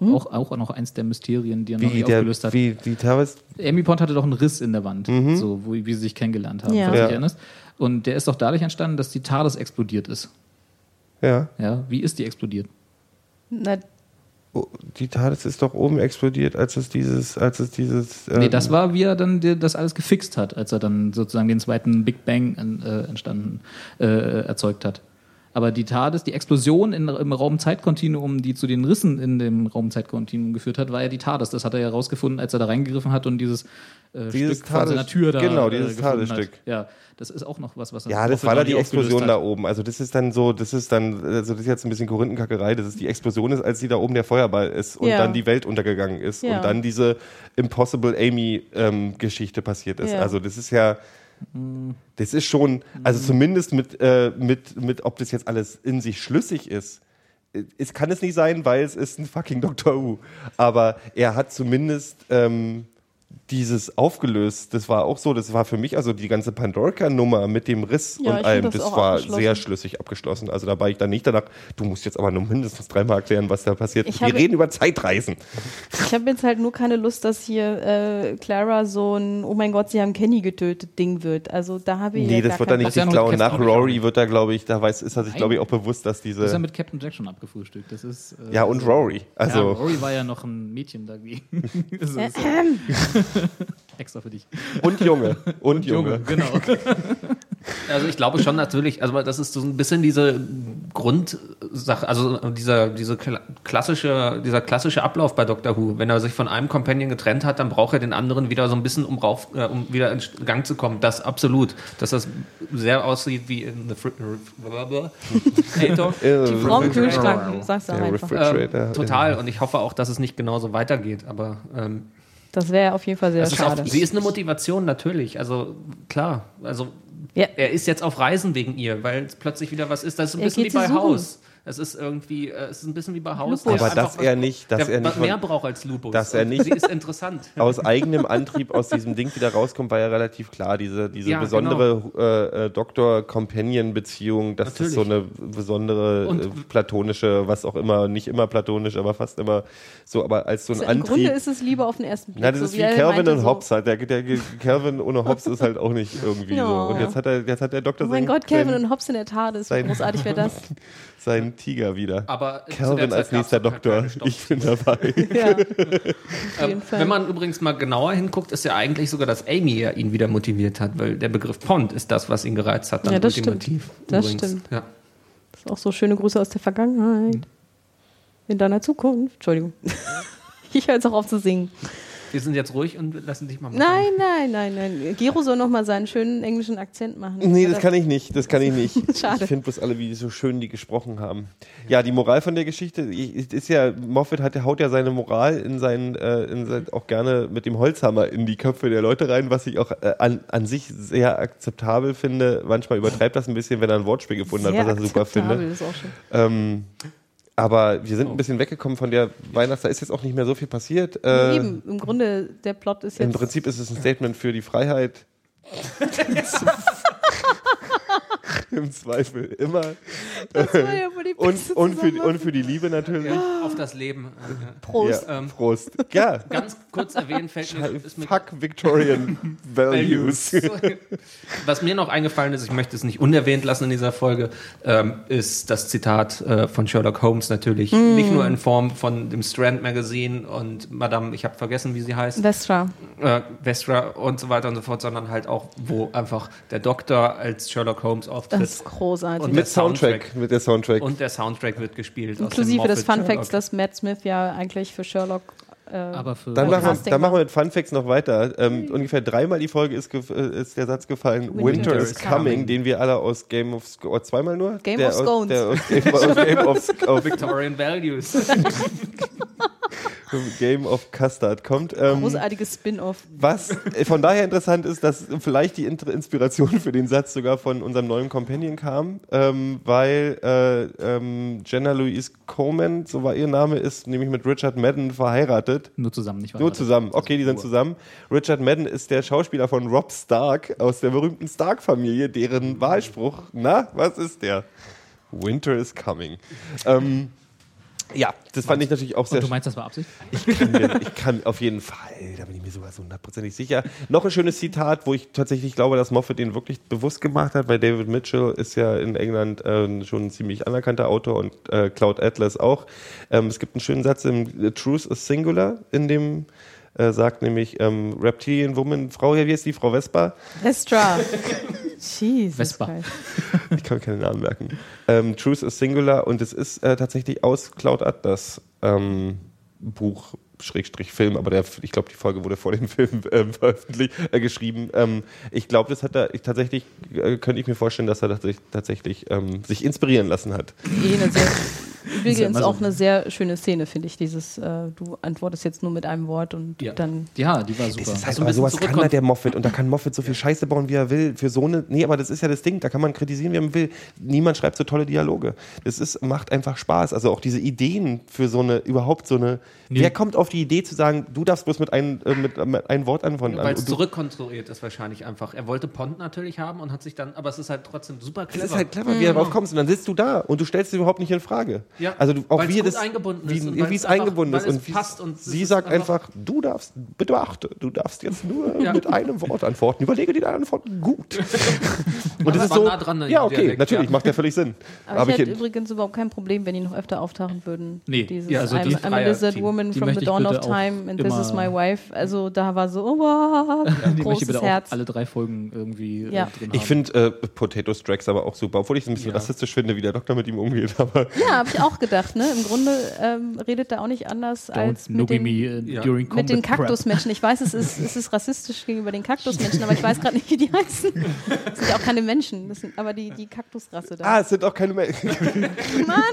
Hm? Auch, auch noch eins der Mysterien, die er noch Wie nicht der, aufgelöst hat. wie die Tavis, Amy Pond hatte doch einen Riss in der Wand, so, wo, wie sie sich kennengelernt haben, Ja. Ja. Und der ist doch dadurch entstanden, dass die TARDIS explodiert ist. ja. Ja, wie ist die explodiert? Na, Oh, die TARDIS ist doch oben explodiert, als es dieses, als es dieses. Äh, Nee, das war, wie er dann das alles gefixt hat, als er dann sozusagen den zweiten Big Bang äh, entstanden, äh, erzeugt hat. Aber die TARDIS, die Explosion in, im Raumzeitkontinuum, die zu den Rissen in dem Raumzeitkontinuum geführt hat, war ja die TARDIS. Das hat er ja herausgefunden, als er da reingegriffen hat und dieses, äh, Dieses Stück von seiner Tür da genau, äh, dieses gefunden TARDIS-Stück. Hat. Ja, das ist auch noch was, was er Ja, das war da die Explosion hat. da oben. Also das ist dann so, das ist dann, also das ist jetzt ein bisschen Korinthenkackerei, dass es die Explosion ist, als sie da oben der Feuerball ist und Ja. dann die Welt untergegangen ist Ja. und dann diese Impossible Amy ähm, Geschichte passiert ist. Ja. Also das ist ja, das ist schon, also zumindest mit, äh, mit, mit, ob das jetzt alles in sich schlüssig ist. Es kann es nicht sein, weil es ist ein fucking Doctor Who. Aber er hat zumindest ähm, dieses aufgelöst. Das war auch so, das war für mich, also die ganze Pandorica-Nummer mit dem Riss Ja, und allem, das das war sehr schlüssig abgeschlossen. Also da war ich dann nicht danach, du musst jetzt aber nur mindestens dreimal erklären, was da passiert. Ich Wir reden über Zeitreisen. ich habe jetzt halt nur keine Lust, dass hier äh, Clara so ein Oh mein Gott, sie haben Kenny getötet Ding wird. Also da habe ich Nee, ja das gar wird er keinen nicht. Ich glaube, nach Rory wird er, glaube ich, da weiß, ist er sich, glaube ich, auch bewusst, dass diese. Das ist ja mit Captain Jack schon abgefrühstückt. Das ist, äh, ja, und Rory. Also, ja, Rory war ja noch ein Mädchen dagegen. [laughs] das ist, [laughs] extra für dich. und Junge. Und Junge. genau. [laughs] Also ich glaube schon natürlich, also das ist so ein bisschen diese Grundsache, also dieser, diese kla- klassische, dieser klassische Ablauf bei Doctor Who. Wenn er sich von einem Companion getrennt hat, dann braucht er den anderen wieder so ein bisschen, um, rauf, äh, um wieder in Gang zu kommen. Das absolut. Dass das sehr aussieht wie in The Fri Refrigerator. [laughs] Äh, Frauenkühlschrank, sag's doch Der einfach. Refrigerator. ähm, total. Und ich hoffe auch, dass es nicht genauso weitergeht. Aber ähm, Das wäre auf jeden Fall sehr ist schade. auch, sie ist eine Motivation, natürlich. Also klar. Also Ja. er ist jetzt auf Reisen wegen ihr, weil es plötzlich wieder was ist. Das ist ein Er bisschen wie bei. Haus. Es ist irgendwie, äh, es ist ein bisschen wie bei Haus. Aber dass er nicht- dass der er nicht mehr von- braucht als Lupus. dass er nicht- Sie ist interessant. [laughs] aus eigenem Antrieb aus diesem Ding wieder rauskommt, war ja relativ klar. Diese, diese Ja, besondere äh, äh, Doktor-Companion-Beziehung, dass das so eine besondere Und- äh, platonische, was auch immer, nicht immer platonisch, aber fast immer so, aber als so ein Also Im Grunde Antrieb. ist es Liebe auf den ersten Blick. Na, das so ist wie Calvin und so, Hobbes halt. Der, der, der Calvin ohne Hobbes ist halt auch nicht irgendwie [laughs] Ja. so. Und jetzt hat er, jetzt hat der Doktor Oh mein seinen, Gott, Calvin und Hobbes in der Tat ist. Großartig wäre das. [laughs] seinen Tiger wieder. Aber zu der Calvin Zeit als nächster Doktor. Ich bin dabei. [laughs] Ja, [laughs] Ähm. Wenn man übrigens mal genauer hinguckt, ist ja eigentlich sogar, dass Amy ja ihn wieder motiviert hat, weil der Begriff Pond ist das, was ihn gereizt hat. Dann Ja, das stimmt. Das übrigens. stimmt. Ja. Das ist auch so schöne Grüße aus der Vergangenheit. In deiner Zukunft. Entschuldigung. [laughs] Ich höre jetzt auch auf zu singen. Wir sind jetzt ruhig und lassen dich mal machen. Nein, nein, nein, nein. Gero soll noch mal seinen schönen englischen Akzent machen. Nee, das kann ich nicht. Das kann ich nicht. [laughs] Schade. Ich finde bloß alle, wie so schön die gesprochen haben. Ja, die Moral von der Geschichte ich- ist ja, Moffat hat, haut ja seine Moral in sein, äh, in sein, auch gerne mit dem Holzhammer in die Köpfe der Leute rein, was ich auch äh, an, an sich sehr akzeptabel finde. Manchmal übertreibt das ein bisschen, wenn er ein Wortspiel gefunden Sehr hat, was er super findet. ist auch schon. Ähm, aber wir sind ein bisschen weggekommen von der Weihnachts, da ist jetzt auch nicht mehr so viel passiert. Äh, Eben, im Grunde, der Plot ist Im jetzt. Prinzip ist es ein Statement für die Freiheit. [laughs] [laughs] Im Zweifel immer. Das war ja wohl die Und, beste und, für, und für die Liebe natürlich. Auf das Leben. Prost. Ja, Ähm, Prost. Ja. Ganz kurz erwähnen fällt mir, Fuck Victorian [laughs] Values. [laughs] Was mir noch eingefallen ist, ich möchte es nicht unerwähnt lassen in dieser Folge, ähm, ist das Zitat äh, von Sherlock Holmes natürlich. Nicht nur in Form von dem Strand Magazine und Madame, ich habe vergessen, wie sie heißt, Vestra. äh, Vestra und so weiter und so fort, sondern halt auch, wo einfach der Doktor als Sherlock Holmes auftritt. Das ist großartig. Und Mit der Soundtrack. Mit der Soundtrack. Und der Soundtrack wird gespielt. aus Inklusive des Fun Facts, dass Matt Smith ja eigentlich für Sherlock. Äh, Aber für Dann machen, dann machen wir mit Fun Facts noch weiter. Ähm, ungefähr dreimal die Folge ist, äh, ist der Satz gefallen, Winter, is coming, den wir alle aus Game of Sc oder zweimal nur? Game der of aus, Scones. Der aus Game, aus Game of, [laughs] auf, Victorian Values. [laughs] Game of Custard kommt. Ähm, großartiges Spin-off. was von daher interessant ist, dass vielleicht die Inspiration für den Satz sogar von unserem neuen Companion kam, ähm, weil äh, ähm, Jenna Louise Coleman, so war ihr Name, ist nämlich mit Richard Madden verheiratet. nur zusammen, nicht wahr? Nur zusammen. Okay, die sind zusammen. Richard Madden ist der Schauspieler von Rob Stark aus der berühmten Stark-Familie, deren Wahlspruch, na, was ist der? Winter is coming. Ähm, ja, das fand ich natürlich auch sehr Und du meinst, das war Absicht? ich kann, mir, ich kann auf jeden Fall, da bin ich mir sogar so hundertprozentig sicher. Noch ein schönes Zitat, wo ich tatsächlich glaube, dass Moffat den wirklich bewusst gemacht hat, weil David Mitchell ist ja in England äh, schon ein ziemlich anerkannter Autor und äh, Cloud Atlas auch. Ähm, es gibt einen schönen Satz im The Truth is Singular, in dem äh, sagt nämlich ähm, Reptilian Woman, Frau, ja, wie ist die, Frau Vespa? Vestra. [laughs] Jesus Vespa. Christ. [laughs] Ich kann mir keinen Namen merken. Ähm, Truth is Singular und es ist äh, tatsächlich aus Cloud Atlas ähm, Buch Schrägstrich Film, aber der, ich glaube, die Folge wurde vor dem [laughs] Film ähm, veröffentlicht, äh, geschrieben. Ähm, ich glaube, das hat er ich, tatsächlich, äh, könnte ich mir vorstellen, dass er tatsächlich, tatsächlich ähm, sich inspirieren lassen hat. Übrigens immer so. auch eine sehr schöne Szene, finde ich. Dieses, äh, du antwortest jetzt nur mit einem Wort und Ja. dann. Ja, die war super. Das ist Also halt, ein aber bisschen sowas kann halt der Moffat und da kann Moffat so viel [laughs] Scheiße bauen, wie er will. Für so eine, nee, aber das ist ja das Ding, da kann man kritisieren, wie man will. Niemand schreibt so tolle Dialoge. Das ist, macht einfach Spaß. Also auch diese Ideen für so eine, überhaupt so eine, Nee. wer kommt auf die Idee zu sagen, du darfst bloß mit einem, äh, mit, mit einem Wort antworten? Weil es Und du- zurückkonstruiert ist wahrscheinlich einfach. Er wollte Pont natürlich haben und hat sich dann, aber es ist halt trotzdem super clever. Das ist halt clever, wie du darauf kommst und dann sitzt du da und du stellst dir überhaupt nicht in Frage. Ja, also du, auch wie gut das eingebunden wie, wie es eingebunden ist und passt und sie sagt einfach- einfach, du darfst, bitte beachte, du darfst jetzt nur [laughs] Ja. mit einem Wort antworten. Überlege dir deine Antworten gut. [laughs] und das ist so, nah dran an ja okay, Dialekt, natürlich ja. macht ja völlig Sinn. Aber, Aber ich hätte ich, übrigens überhaupt kein Problem, wenn die noch öfter auftauchen würden. Nee, Dieses ja, also I'm, die I'm a lizard Dreier-Team, woman die from the dawn of time and this is my wife. Also da war so, oh, wow, die großes bitte Herz. alle drei Folgen irgendwie äh, Ja. drin ich finde äh, Potato Strikes aber auch super, obwohl ich es ein bisschen rassistisch finde, wie der Doktor mit ihm umgeht. [laughs] Aber Ja, habe ich auch gedacht. Ne? Im Grunde ähm, redet er auch nicht anders als Don't mit nobby den, me Ja. during mit den. Kaktusmenschen. Ich weiß, es ist, es ist rassistisch gegenüber den Kaktusmenschen, aber ich weiß gerade nicht, wie die heißen. Das sind ja auch keine Menschen, das sind aber die, die Kaktusrasse da. ah, es sind auch keine mehr. Mann!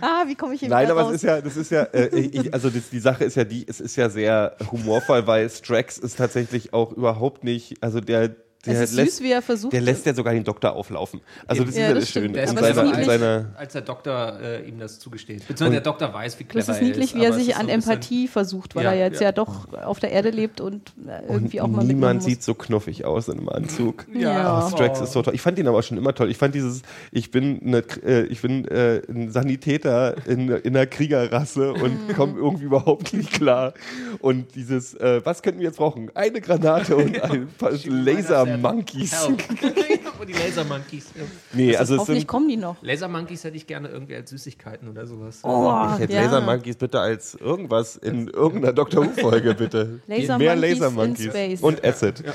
ah, wie komme ich hier Nein, wieder aber raus? es ist ja, das ist ja, äh, ich, also das, die Sache ist ja die, es ist ja sehr humorvoll, weil Strax ist tatsächlich auch überhaupt nicht, also der, der es ist lässt, süß, wie er versucht. der lässt ja sogar den Doktor auflaufen. Also das Ja, ist ja das das Schöne. stimmt. Der ist seiner, niedlich. in seiner, als der Doktor äh, ihm das zugesteht. Beziehungsweise der Doktor weiß, wie clever das ist er niedlich, ist. wie er sich an so Empathie versucht, weil Ja, er jetzt ja. ja. doch auf der Erde lebt und äh, irgendwie auch mal niemand sieht so knuffig aus in einem Anzug. Ja. Strax ist so toll. Ich fand ihn aber schon immer toll. Ich fand dieses, ich bin, eine, äh, ich bin äh, ein Sanitäter in, in einer Kriegerrasse und komme irgendwie überhaupt nicht klar. Und dieses, äh, was könnten wir jetzt brauchen? Eine Granate und ein paar Laser-Monkeys. Help. [laughs] Und die Laser Monkeys. Nee, also es Hoffentlich sind, kommen die noch. Laser Monkeys hätte ich gerne irgendwie als Süßigkeiten oder sowas. Oh, ich hätte ja. Laser-Monkeys bitte als irgendwas in irgendeiner Dr. Who-Folge, bitte. Laser Mehr Monkeys in Laser-Monkeys. Space. Und Acid. [laughs]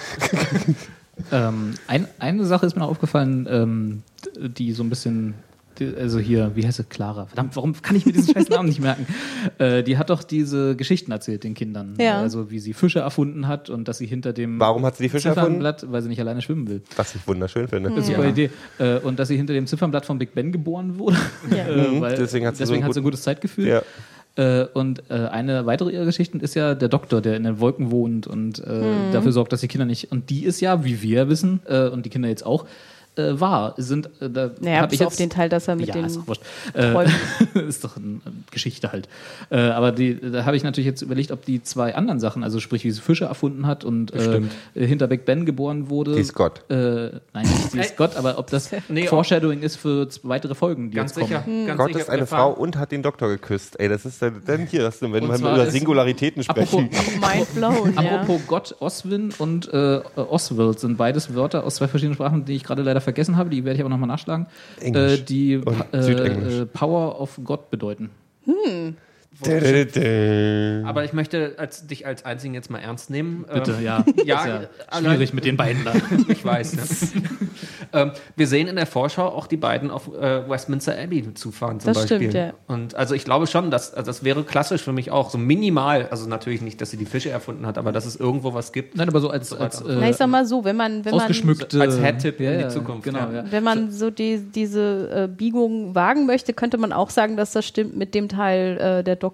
Ähm, ein, eine Sache ist mir noch aufgefallen, ähm, die so ein bisschen, also hier, wie heißt sie? Clara. Verdammt, warum kann ich mir diesen scheiß Namen nicht merken? [laughs] Äh, die hat doch diese Geschichten erzählt den Kindern. Ja. Also wie sie Fische erfunden hat und dass sie hinter dem Warum hat sie die Fische erfunden? Ziffernblatt, weil sie nicht alleine schwimmen will. Was ich wunderschön finde. Das ist eine super Idee. Äh, und dass sie hinter dem Ziffernblatt von Big Ben geboren wurde. Ja. äh, weil, Deswegen hat sie so deswegen einen hat sie ein gutes Zeitgefühl. Ja. Äh, und äh, eine weitere ihrer Geschichten ist ja der Doktor, der in den Wolken wohnt und äh, Mhm. dafür sorgt, dass die Kinder nicht. Und die ist ja, wie wir wissen, und die Kinder jetzt auch, äh, wahr. Sind, äh, da Naja, hab bis ich auf den Teil, dass er mit ja, den ist. Äh, [laughs] ist doch eine Geschichte halt. Äh, aber die, da habe ich natürlich jetzt überlegt, ob die zwei anderen Sachen, also sprich, wie sie Fische erfunden hat und äh, hinter Big Ben geboren wurde. Die ist Gott. Äh, nein, nicht sie ist Gott, aber ob das [laughs] Nee, Foreshadowing ist für weitere Folgen, die Ganz jetzt sicher. kommen. Ganz Gott sicher ist eine Frau und hat den Doktor geküsst. Ey, das ist dann, dann hier, das, wenn zwar über Singularitäten sprechen. Apropos, [laughs] Mind blown, ja. Apropos Gott, Oswin und äh, Oswald sind beides Wörter aus zwei verschiedenen Sprachen, die ich gerade leider vergessen habe. Die werde ich aber nochmal nachschlagen. Englisch Äh, die äh, äh, Power of God bedeuten. Dä-dä-dä-dä. Aber ich möchte als, dich als Einzigen jetzt mal ernst nehmen. Bitte, Ähm, ja. [laughs] ja, Ist ja allein- schwierig mit den beiden da. [laughs] Ich weiß. Ne? [laughs] ähm, wir sehen in der Vorschau auch die beiden auf äh, Westminster Abbey zufahren zum Das Beispiel. stimmt, ja. Und also ich glaube schon, dass also das wäre klassisch für mich auch so minimal. Also natürlich nicht, dass sie die Fische erfunden hat, aber dass es irgendwo was gibt. Nein, aber so als, weiter als so Na, ich äh, sag mal so, wenn man, wenn man, ausgeschmückte. Als in Ja, die ja, Zukunft, Genau, ja. ja. wenn man so die, diese äh, Biegung wagen möchte, könnte man auch sagen, dass das stimmt mit dem Teil, äh, der Doktor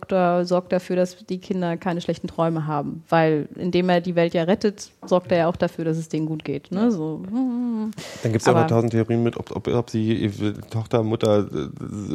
sorgt dafür, dass die Kinder keine schlechten Träume haben. Weil indem er die Welt ja rettet, sorgt er ja auch dafür, dass es denen gut geht. Ne? So. Dann gibt es ja auch Aber- noch tausend Theorien mit, ob, ob, ob sie Tochter, Mutter,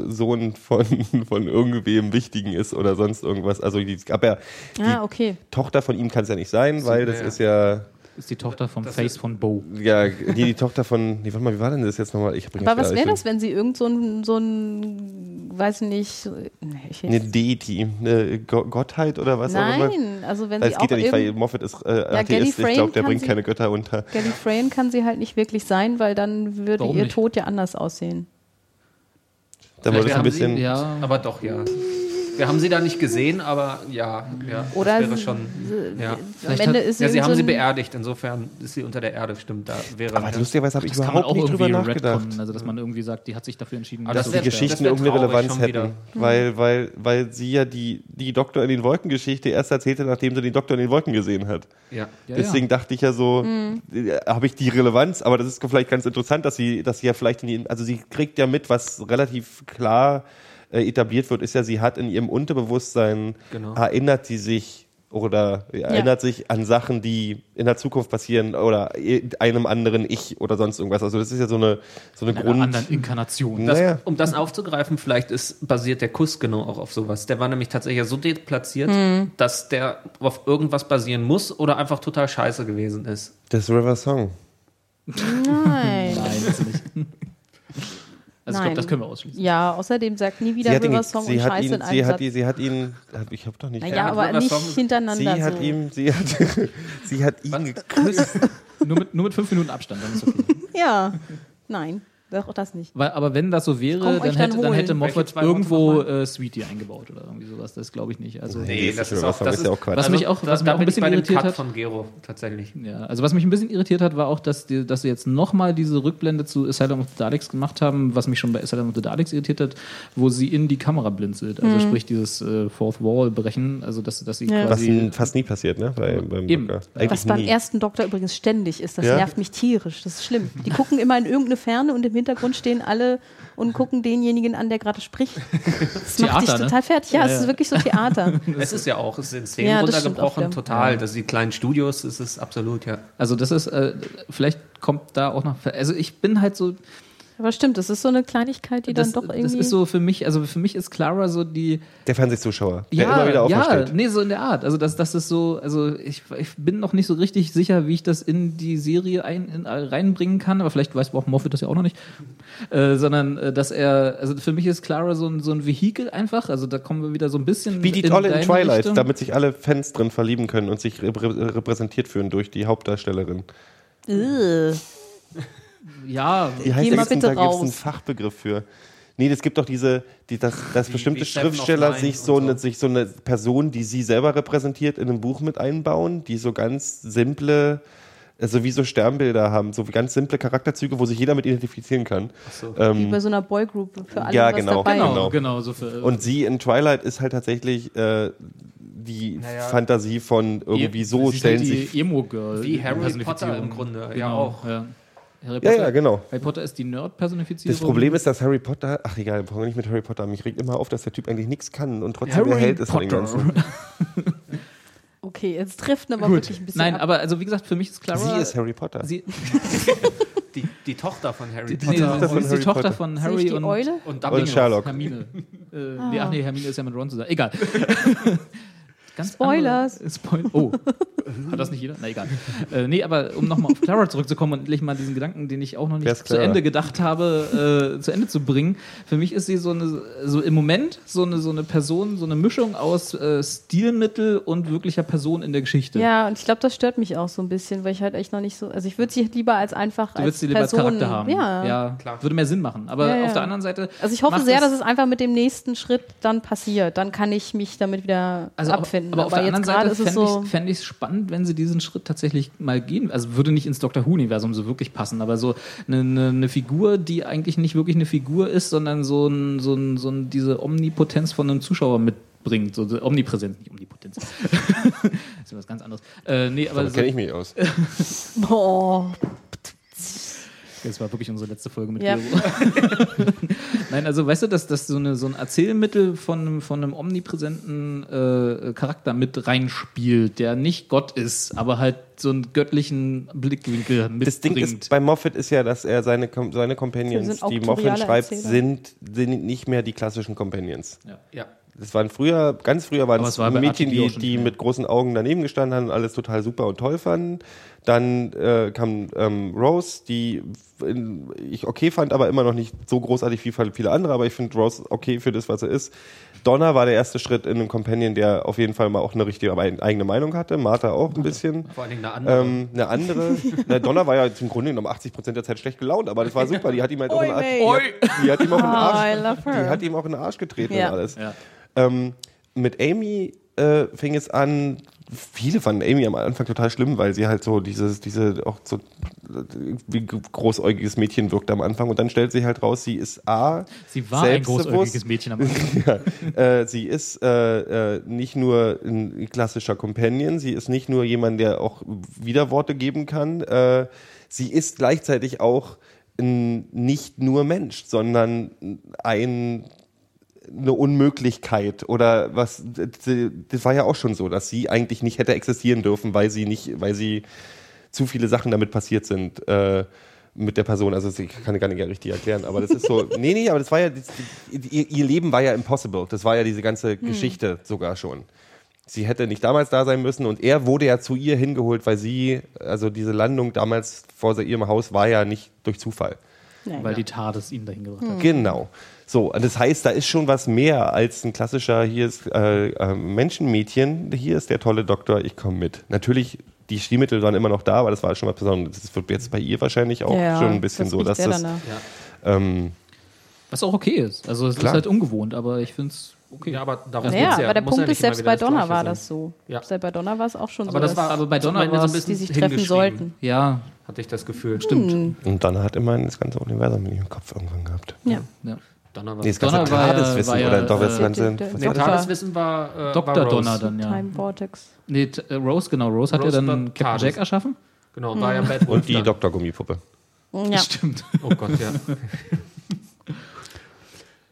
Sohn von, von irgendwem Wichtigen ist oder sonst irgendwas. Also die, aber die Ah, okay. Tochter von ihm kann es ja nicht sein, weil das ja. ist ja, ist die Tochter vom Face von Bo. ja die, die Tochter von, nee, warte mal, wie war denn das jetzt nochmal? Ich hab Aber was wäre das, wenn sie irgend so ein, so ein weiß nicht, nee, ich Eine Deity, eine Go Gottheit oder was auch immer? Nein, also wenn Das sie geht auch ja nicht, weil Moffat ist äh, Gally Atheist. Ich glaube, der bringt sie- keine Götter unter. Gallifreyan kann sie halt nicht wirklich sein, weil dann würde Warum ihr nicht? Tod ja anders aussehen. Da wurde es ein bisschen. sie, Ja. aber doch, ja. Wir haben sie da nicht gesehen, aber ja, ja Oder das wäre sie- schon. Ja. Am Ende hat- ist Ja, sie haben so sie beerdigt, insofern ist sie unter der Erde, stimmt. Da wäre aber lustigerweise habe ich Das kann man überhaupt auch nicht drüber irgendwie nachgedacht. retconnen, also dass man irgendwie sagt, die hat sich dafür entschieden. Aber nicht das zu die. Geschichten wär irgendeine Relevanz hätten. wieder. Weil, weil, weil sie ja die, die Doktor in den Wolken Geschichte erst erzählte, nachdem sie den Doktor in den Wolken gesehen hat. Ja. Ja, Deswegen dachte ich ja so, äh, habe ich die Relevanz, aber das ist vielleicht ganz interessant, dass sie, dass sie ja vielleicht in die, also sie kriegt ja mit, was relativ klar äh, etabliert wird, ist ja, sie hat in ihrem Unterbewusstsein, Genau. erinnert sie sich oder erinnert sich an Sachen, die in der Zukunft passieren oder einem anderen Ich oder sonst irgendwas. Also das ist ja so eine, so eine In einer Grund... anderen Inkarnation. Das, Naja. Um das aufzugreifen, vielleicht ist basiert der Kuss genau auch auf sowas. Der war nämlich tatsächlich so deplatziert, dass der auf irgendwas basieren muss oder einfach total scheiße gewesen ist. Das River Song. Nein. Nein. Also ich Nein. glaube, das können wir ausschließen. Ja, außerdem sagt nie wieder hat, ihn, River Song sie, und hat Scheiße ihn, in einem sie, hat, Satz. die- sie hat ihn, ich habe doch nicht. naja, hat aber River nicht Song- hintereinander. sie hat so. ihm, sie hat, [laughs] sie hat ihn geküsst. Nur mit, nur mit fünf Minuten Abstand, dann ist okay. [laughs] Ja, nein, auch das nicht. Weil, aber wenn das so wäre, dann dann hätte, dann hätte Moffat irgendwo äh, Sweetie eingebaut oder irgendwie sowas. Das glaube ich nicht. Also, Nee, das ist River auch, das ist ja auch Quatsch. Was mich auch- da, was mich da auch ein bisschen irritiert hat- von Gero tatsächlich. Ja, also was mich ein bisschen irritiert hat, war auch, dass, die, dass sie jetzt nochmal diese Rückblende zu Asylum of the Daleks gemacht haben, was mich schon bei Asylum of the Daleks irritiert hat, wo sie in die Kamera blinzelt. Also sprich dieses äh, Fourth Wall brechen, also dass, dass sie Ja. Was quasi... n- fast nie passiert, ne? Bei, beim Eben. Was beim nie. ersten Doktor übrigens ständig ist, das Ja? nervt mich tierisch. Das ist schlimm. Die gucken immer in irgendeine Ferne und im Hintergrund stehen alle und gucken denjenigen an, der gerade spricht. [laughs] Das macht dich Theater, ne? total fertig. Ja, Ja, es ist wirklich so Theater. [laughs] Es ist ja auch, es ist in Szenen Ja, runtergebrochen, auch, ja. total. Das die kleinen Studios, ist es absolut, ja. Also das ist, äh, vielleicht kommt da auch noch... Also ich bin halt so... Aber stimmt, das ist so eine Kleinigkeit, die Das, dann doch das irgendwie. ist so für mich, also für mich ist Clara so die... Der Fernsehzuschauer, der ja, immer wieder ja, aufersteht. nee, so in der Art. Also das, das ist so, also ich, ich bin noch nicht so richtig sicher, wie ich das in die Serie ein, in, reinbringen kann, aber vielleicht weiß auch Moffat das ja auch noch nicht. Äh, sondern äh, dass er, also für mich ist Clara so ein, so ein Vehikel einfach, also da kommen wir wieder so ein bisschen. Wie die in Tolle in deine Twilight, Richtung. damit sich alle Fans drin verlieben können und sich reprä repräsentiert fühlen durch die Hauptdarstellerin. Ja, Wie heißt Geh mal das? denn? bitte Da gibt es einen raus. Fachbegriff für. Nee, das gibt doch diese, die, dass, dass bestimmte wie Seven of Schriftsteller sich so, und so. eine, sich so eine Person, die sie selber repräsentiert, in einem Buch mit einbauen, die so ganz simple, also wie so Sternbilder haben, so ganz simple Charakterzüge, wo sich jeder mit identifizieren kann. Wie Ähm, bei so einer Boygroup für alle Ja, was genau, dabei. genau, genau. genau, so für, und sie in Twilight ist halt tatsächlich äh, die Naja. Fantasie von irgendwie so stellen sich. die Emo-Girl. Wie Harry. Potter im Grunde, ja Genau, auch. Ja. Harry Ja, Potter, ja, genau. Harry Potter ist die Nerd-Personifizierung. Das Problem ist, dass Harry Potter, ach egal, brauchen wir nicht mit Harry Potter. Mich regt immer auf, dass der Typ eigentlich nichts kann und trotzdem der Harry Held ist von den Potter. Ganzen. [laughs] Okay, jetzt trifft aber Gut. wirklich ein bisschen Nein, ab. aber also wie gesagt, für mich ist Clara. Sie ist Harry Potter. Sie, [laughs] Die, die Tochter von Harry Die, Potter. nee, Tochter sie von ist die Harry Tochter von Harry die und, Eule? und Und. Hermine. äh, nee, ach nee, Hermine ist ja mit Ron zusammen. Egal. [laughs] Ganz Spoilers. andere- [laughs] Spoil oh. Hat das nicht jeder? Na egal. Äh, nee, aber um nochmal auf Clara zurückzukommen und endlich mal diesen Gedanken, den ich auch noch nicht zu? Ende gedacht habe, äh, zu Ende zu bringen. Für mich ist sie so eine, so im Moment so eine, so eine Person, so eine Mischung aus äh, Stilmittel und wirklicher Person in der Geschichte. Ja, und ich glaube, das stört mich auch so ein bisschen, weil ich halt echt noch nicht so. Also ich würde sie lieber als einfach Du als würdest sie lieber als Person, Charakter haben. Ja. Klar. Würde mehr Sinn machen. Aber Ja, ja. auf der anderen Seite. Also ich hoffe sehr, dass es einfach mit dem nächsten Schritt dann passiert. Dann kann ich mich damit wieder Also aber- abfinden. Aber, auf der anderen Seite ist es fände so. ich fänd es spannend, wenn sie diesen Schritt tatsächlich mal gehen. Also würde nicht ins Doctor Who-Universum so wirklich passen, aber so eine, eine, eine Figur, die eigentlich nicht wirklich eine Figur ist, sondern so, ein, so, ein, so ein, diese Omnipotenz von einem Zuschauer mitbringt. So die Omnipräsenz, nicht Omnipotenz. [laughs] das ist was ganz anderes. Äh, nee, aber Da so, kenne ich mich aus. [laughs] Boah. Das war wirklich unsere letzte Folge mit Ja. Gero. [laughs] Nein, also weißt du, dass das so, eine, so ein Erzählmittel von, einem- von einem omnipräsenten äh, Charakter mit reinspielt, der nicht Gott ist, aber halt so einen göttlichen Blickwinkel mitbringt. Das Ding ist, bei Moffat ist ja, dass er seine, seine Companions, die Moffat schreibt, sind, sind nicht mehr die klassischen Companions. Ja. Das waren früher, ganz früher waren es es war Mädchen, die, die mit großen Augen daneben gestanden haben und alles total super und toll fanden. Dann äh, kam ähm, Rose, die in, ich okay fand, aber immer noch nicht so großartig wie viele andere, aber ich finde Rose okay für das, was er ist. Donna war der erste Schritt in einem Companion, der auf jeden Fall mal auch eine richtige eigene Meinung hatte. Martha auch ein bisschen. Vor allen Dingen eine andere. Ähm, eine andere, [laughs] na, Donna war ja zum Grunde genommen 80 Prozent der Zeit schlecht gelaunt, aber das war super. Die hat ihm halt auch Oi, in den Arsch, mate. die hat, die hat ihm auch in den Oh, Arsch, I love her. die hat ihm auch in den Arsch getreten Ja. und alles. Ja. Ähm, mit Amy äh, fing es an, viele fanden Amy am Anfang total schlimm, weil sie halt so dieses, diese auch so wie großäugiges Mädchen wirkte am Anfang und dann stellt sich halt raus, sie ist A, Sie war ein großäugiges Mädchen am Anfang. [laughs] ja, äh, sie ist äh, äh, nicht nur ein klassischer Companion, sie ist nicht nur jemand, der auch Widerworte geben kann, äh, sie ist gleichzeitig auch ein, nicht nur Mensch, sondern ein eine Unmöglichkeit oder was das war ja auch schon so, dass sie eigentlich nicht hätte existieren dürfen, weil sie nicht, weil sie zu viele Sachen damit passiert sind äh, mit der Person. Also ich kann gar nicht richtig erklären, aber das ist so. [laughs] nee, nee, aber das war ja das, ihr, ihr Leben war ja impossible. Das war ja diese ganze Geschichte sogar schon. Sie hätte nicht damals da sein müssen und er wurde ja zu ihr hingeholt, weil sie, also diese Landung damals vor ihrem Haus war ja nicht durch Zufall. Nein. weil die TARDIS ihn dahin gebracht hat. Genau. So, und das heißt, da ist schon was mehr als ein klassischer, hier ist äh, äh, Menschenmädchen, hier ist der tolle Doktor, ich komme mit. Natürlich, die Stilmittel waren immer noch da, aber das war schon was Besonderes. Das wird jetzt bei ihr wahrscheinlich auch Ja, schon ein bisschen das so, dass das. danach. Ähm, Was auch okay ist. Also es Klar. ist halt ungewohnt, aber ich finde es okay. ja, aber darum Naja, geht's ja. aber der Muss ja Punkt ist, selbst bei Donner war sein. das so. Ja. Selbst bei Donner war es auch schon Aber so, das dass war aber bei Donner Ende so ein war's- bisschen die sich treffen sollten. Ja, Hatte ich das Gefühl. stimmt. und dann hat immerhin das ganze Universum in ihrem Kopf irgendwann gehabt. Ja. Ja. Donner war Nee, das ganze Donner war ja- TARDIS-Wissen war ja, oder doch das äh, Nee? Tageswissen war, äh, Dr. war Rose. Donner dann, ja. Time Vortex. Nee, t- äh, Rose, genau. Rose hat Rose ja dann Captain. Jack erschaffen. Genau, war ja Bad Wolf Und die dann. Doktor-Gummipuppe. Ja. [laughs] Stimmt. Oh Gott, ja. [laughs]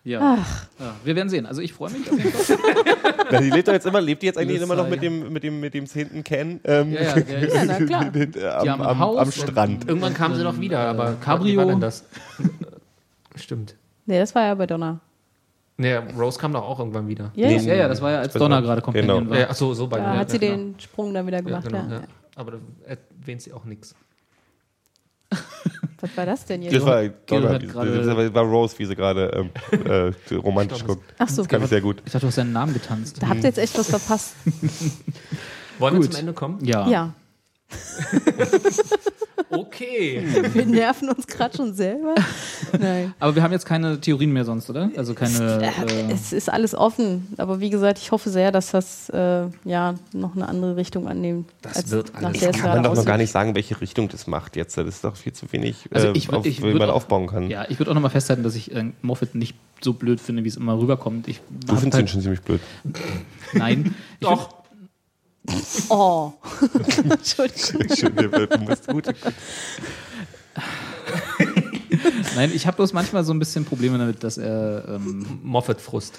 Ja. ja. Wir werden sehen. Also ich freue mich auf jeden Fall. [laughs] Na, die lebt doch jetzt immer, lebt die jetzt eigentlich Das immer noch mit ja- dem, mit dem, mit dem zehnten Ken ähm, Ja, ja, Ja, na klar. Die am, am, Haus am Strand. Irgendwann kamen sie noch wieder, aber Cabrio. wie war denn das? Stimmt. Nee, das war ja bei Donner. Nee, Rose kam doch auch irgendwann wieder. Ja, Nee, ja. Ja, das war ja als Das Donner war- gerade Companion genau. war. Ja, ach so, so bei Da ja, hat sie ja, den Sprung dann wieder genau. gemacht. Ja, Ja, genau, ja. Aber da erwähnt sie auch nichts. Was war das denn Das jetzt? war, Gero Donna, hat das war Rose, wie sie gerade ähm, [laughs] äh, romantisch guckt. Ach so, Das kann ich sehr gut. Ich dachte, du hast seinen Namen getanzt. da habt ihr jetzt echt was verpasst. Wollen wir zum Ende kommen? Ja. Ja, [laughs] Okay. wir nerven uns gerade schon selber. Nein. Aber wir haben jetzt keine Theorien mehr sonst, oder? Also keine. Äh, es ist alles offen, aber wie gesagt, ich hoffe sehr, dass das äh, ja noch eine andere Richtung annimmt. Das wird der es Kann man doch noch gar nicht sagen, welche Richtung das macht jetzt. Das ist doch viel zu wenig, Also äh, ich würd- auf, ich wie würd man auch- aufbauen kann. ja, ich würde auch nochmal festhalten, dass ich äh, Moffat nicht so blöd finde, wie es immer rüberkommt. Ich Du findest ihn halt, schon ziemlich blöd. Nein. Ich Doch. Oh. [laughs] Entschuldigung. Blöd. Du musst gut. Nein, ich habe bloß manchmal so ein bisschen Probleme damit, dass er. Ähm, Moffat-Frust.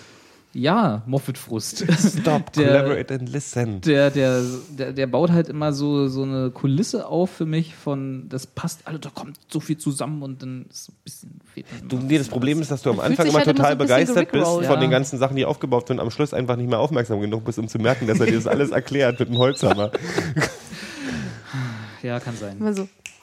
Ja, Moffat-Frust. [laughs] Stop, Der- collaborate and listen. der, der, der, der baut halt immer so, so eine Kulisse auf für mich von, das passt, also da kommt so viel zusammen und dann ist so ein bisschen Du, immer nee, das. Problem ist, dass du am Anfang immer halt immer total so ein bisschen begeistert bist von Ja. den ganzen Sachen, die aufgebaut sind und am Schluss einfach nicht mehr aufmerksam genug bist, um zu merken, dass er dir das alles erklärt mit dem Holzhammer. [laughs] Ja, kann sein. Immer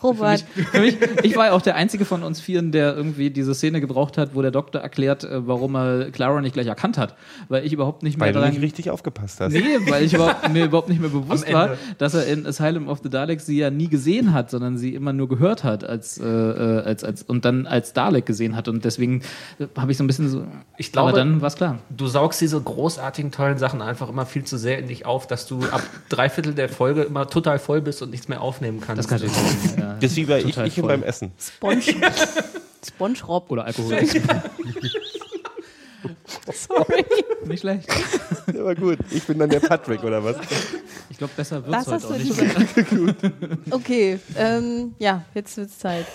so, Für Robert, mich, für mich, ich war ja auch der einzige von uns Vieren, der irgendwie diese Szene gebraucht hat, wo der Doktor erklärt, äh, warum er Clara nicht gleich erkannt hat. Weil ich überhaupt nicht mehr Weil du dran nicht richtig aufgepasst hast. Nee, weil ich überhaupt, mir überhaupt nicht mehr bewusst war, dass er in Asylum of the Daleks sie ja nie gesehen hat, sondern sie immer nur gehört hat als, äh, äh, als, als und dann als Dalek gesehen hat. Und deswegen äh, habe ich so ein bisschen so. Ich glaube- aber dann war es klar. Du saugst diese großartigen, tollen Sachen einfach immer viel zu sehr in dich auf, dass du ab dreiviertel der Folge immer total voll bist und nichts mehr aufnehmen kannst. Das kann natürlich sein. Ja. Das ist wie bei ich, Total ich und voll. beim Essen. Sponge, SpongeRob. Oder Alkohol. [laughs] Sorry. nicht schlecht. Ja, Aber gut, ich bin dann der Patrick oder was? Ich glaube, besser wird es heute hast auch nicht. gesagt. [laughs] Okay, ähm, ja, jetzt wird's Zeit.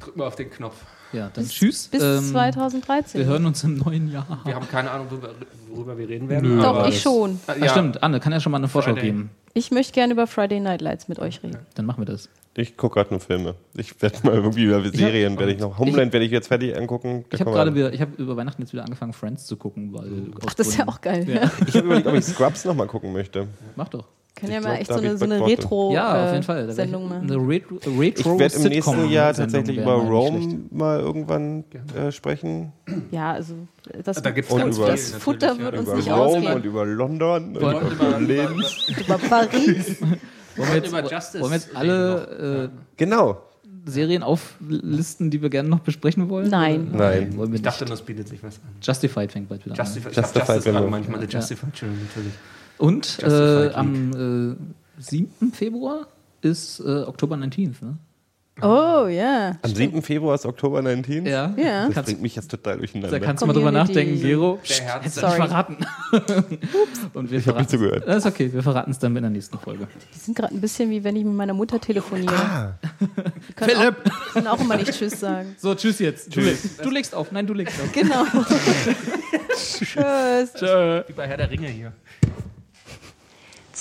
Drück mal auf den Knopf. Ja, dann tschüss. Bis Ähm, 2013. Wir hören uns im neuen Jahr. Wir haben keine Ahnung, worüber, worüber wir reden werden. Nö. Doch, ich schon. Ah, Ach, stimmt, Anne, kann ja schon mal eine Vorschau Friday. geben. Ich möchte gerne über Friday Night Lights mit euch reden. Dann machen wir das. Ich gucke gerade nur Filme. Ich werde mal irgendwie über Serien, werde ich noch. Homeland werde ich jetzt fertig angucken. Da Ich habe gerade wieder, ich habe über Weihnachten jetzt wieder angefangen, Friends zu gucken, weil. Ach, das ist ja auch geil. Ja. Ich habe überlegt, ob ich Scrubs nochmal gucken möchte. Mach doch. Können ja mal echt so eine, so eine Bock drauf. Retro ja, auf äh, jeden Fall. Da wär Sendung ich, machen. eine Retro, Retro Ich werde im nächsten Jahr tatsächlich über Rome mal irgendwann äh, sprechen. Ja, also das, Da gibt's Und ganz über- das Futter ja. wird uns Über nicht Rome ausgehen. und über London und Wollen- über Berlin. über [laughs] Paris. Wollen wir jetzt, über Justice wollen wir jetzt alle Genau. äh, Serien auflisten, die wir gerne noch besprechen wollen? Nein. Nein. Wollen wir Ich dachte, das bietet sich was an. Justified fängt bald wieder an. Justified, Justified, ich gerade wir- manchmal, eine Ja. Justified Children, natürlich. Und äh, am äh, 7. Februar ist äh, Oktober 19th, ne? Oh, ja. Am 7. Februar ist Oktober 19. Ja. Ja. Das Kannst, bringt mich jetzt total durcheinander. da kannst du mal drüber nachdenken, Gero. Der Herz- Hättest du nicht Sorry. verraten. [laughs] Und wir Ich hab nicht zugehört. Das ist okay, wir verraten es dann in der nächsten Folge. Die sind gerade ein bisschen wie wenn ich mit meiner Mutter telefoniere. Ah, Die können Auch, können auch immer nicht Tschüss sagen. So, tschüss jetzt. Du, legst, du legst auf. Nein, du legst auf. Genau. [laughs] Tschüss. Tschö. Wie bei Herr der Ringe hier.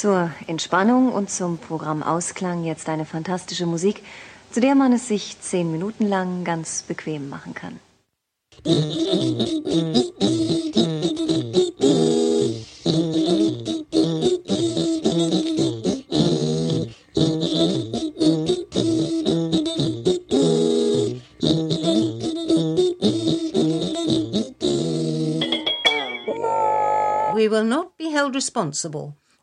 Zur Entspannung und zum Programmausklang jetzt eine fantastische Musik, zu der man es sich zehn Minuten lang ganz bequem machen kann. We will not be held responsible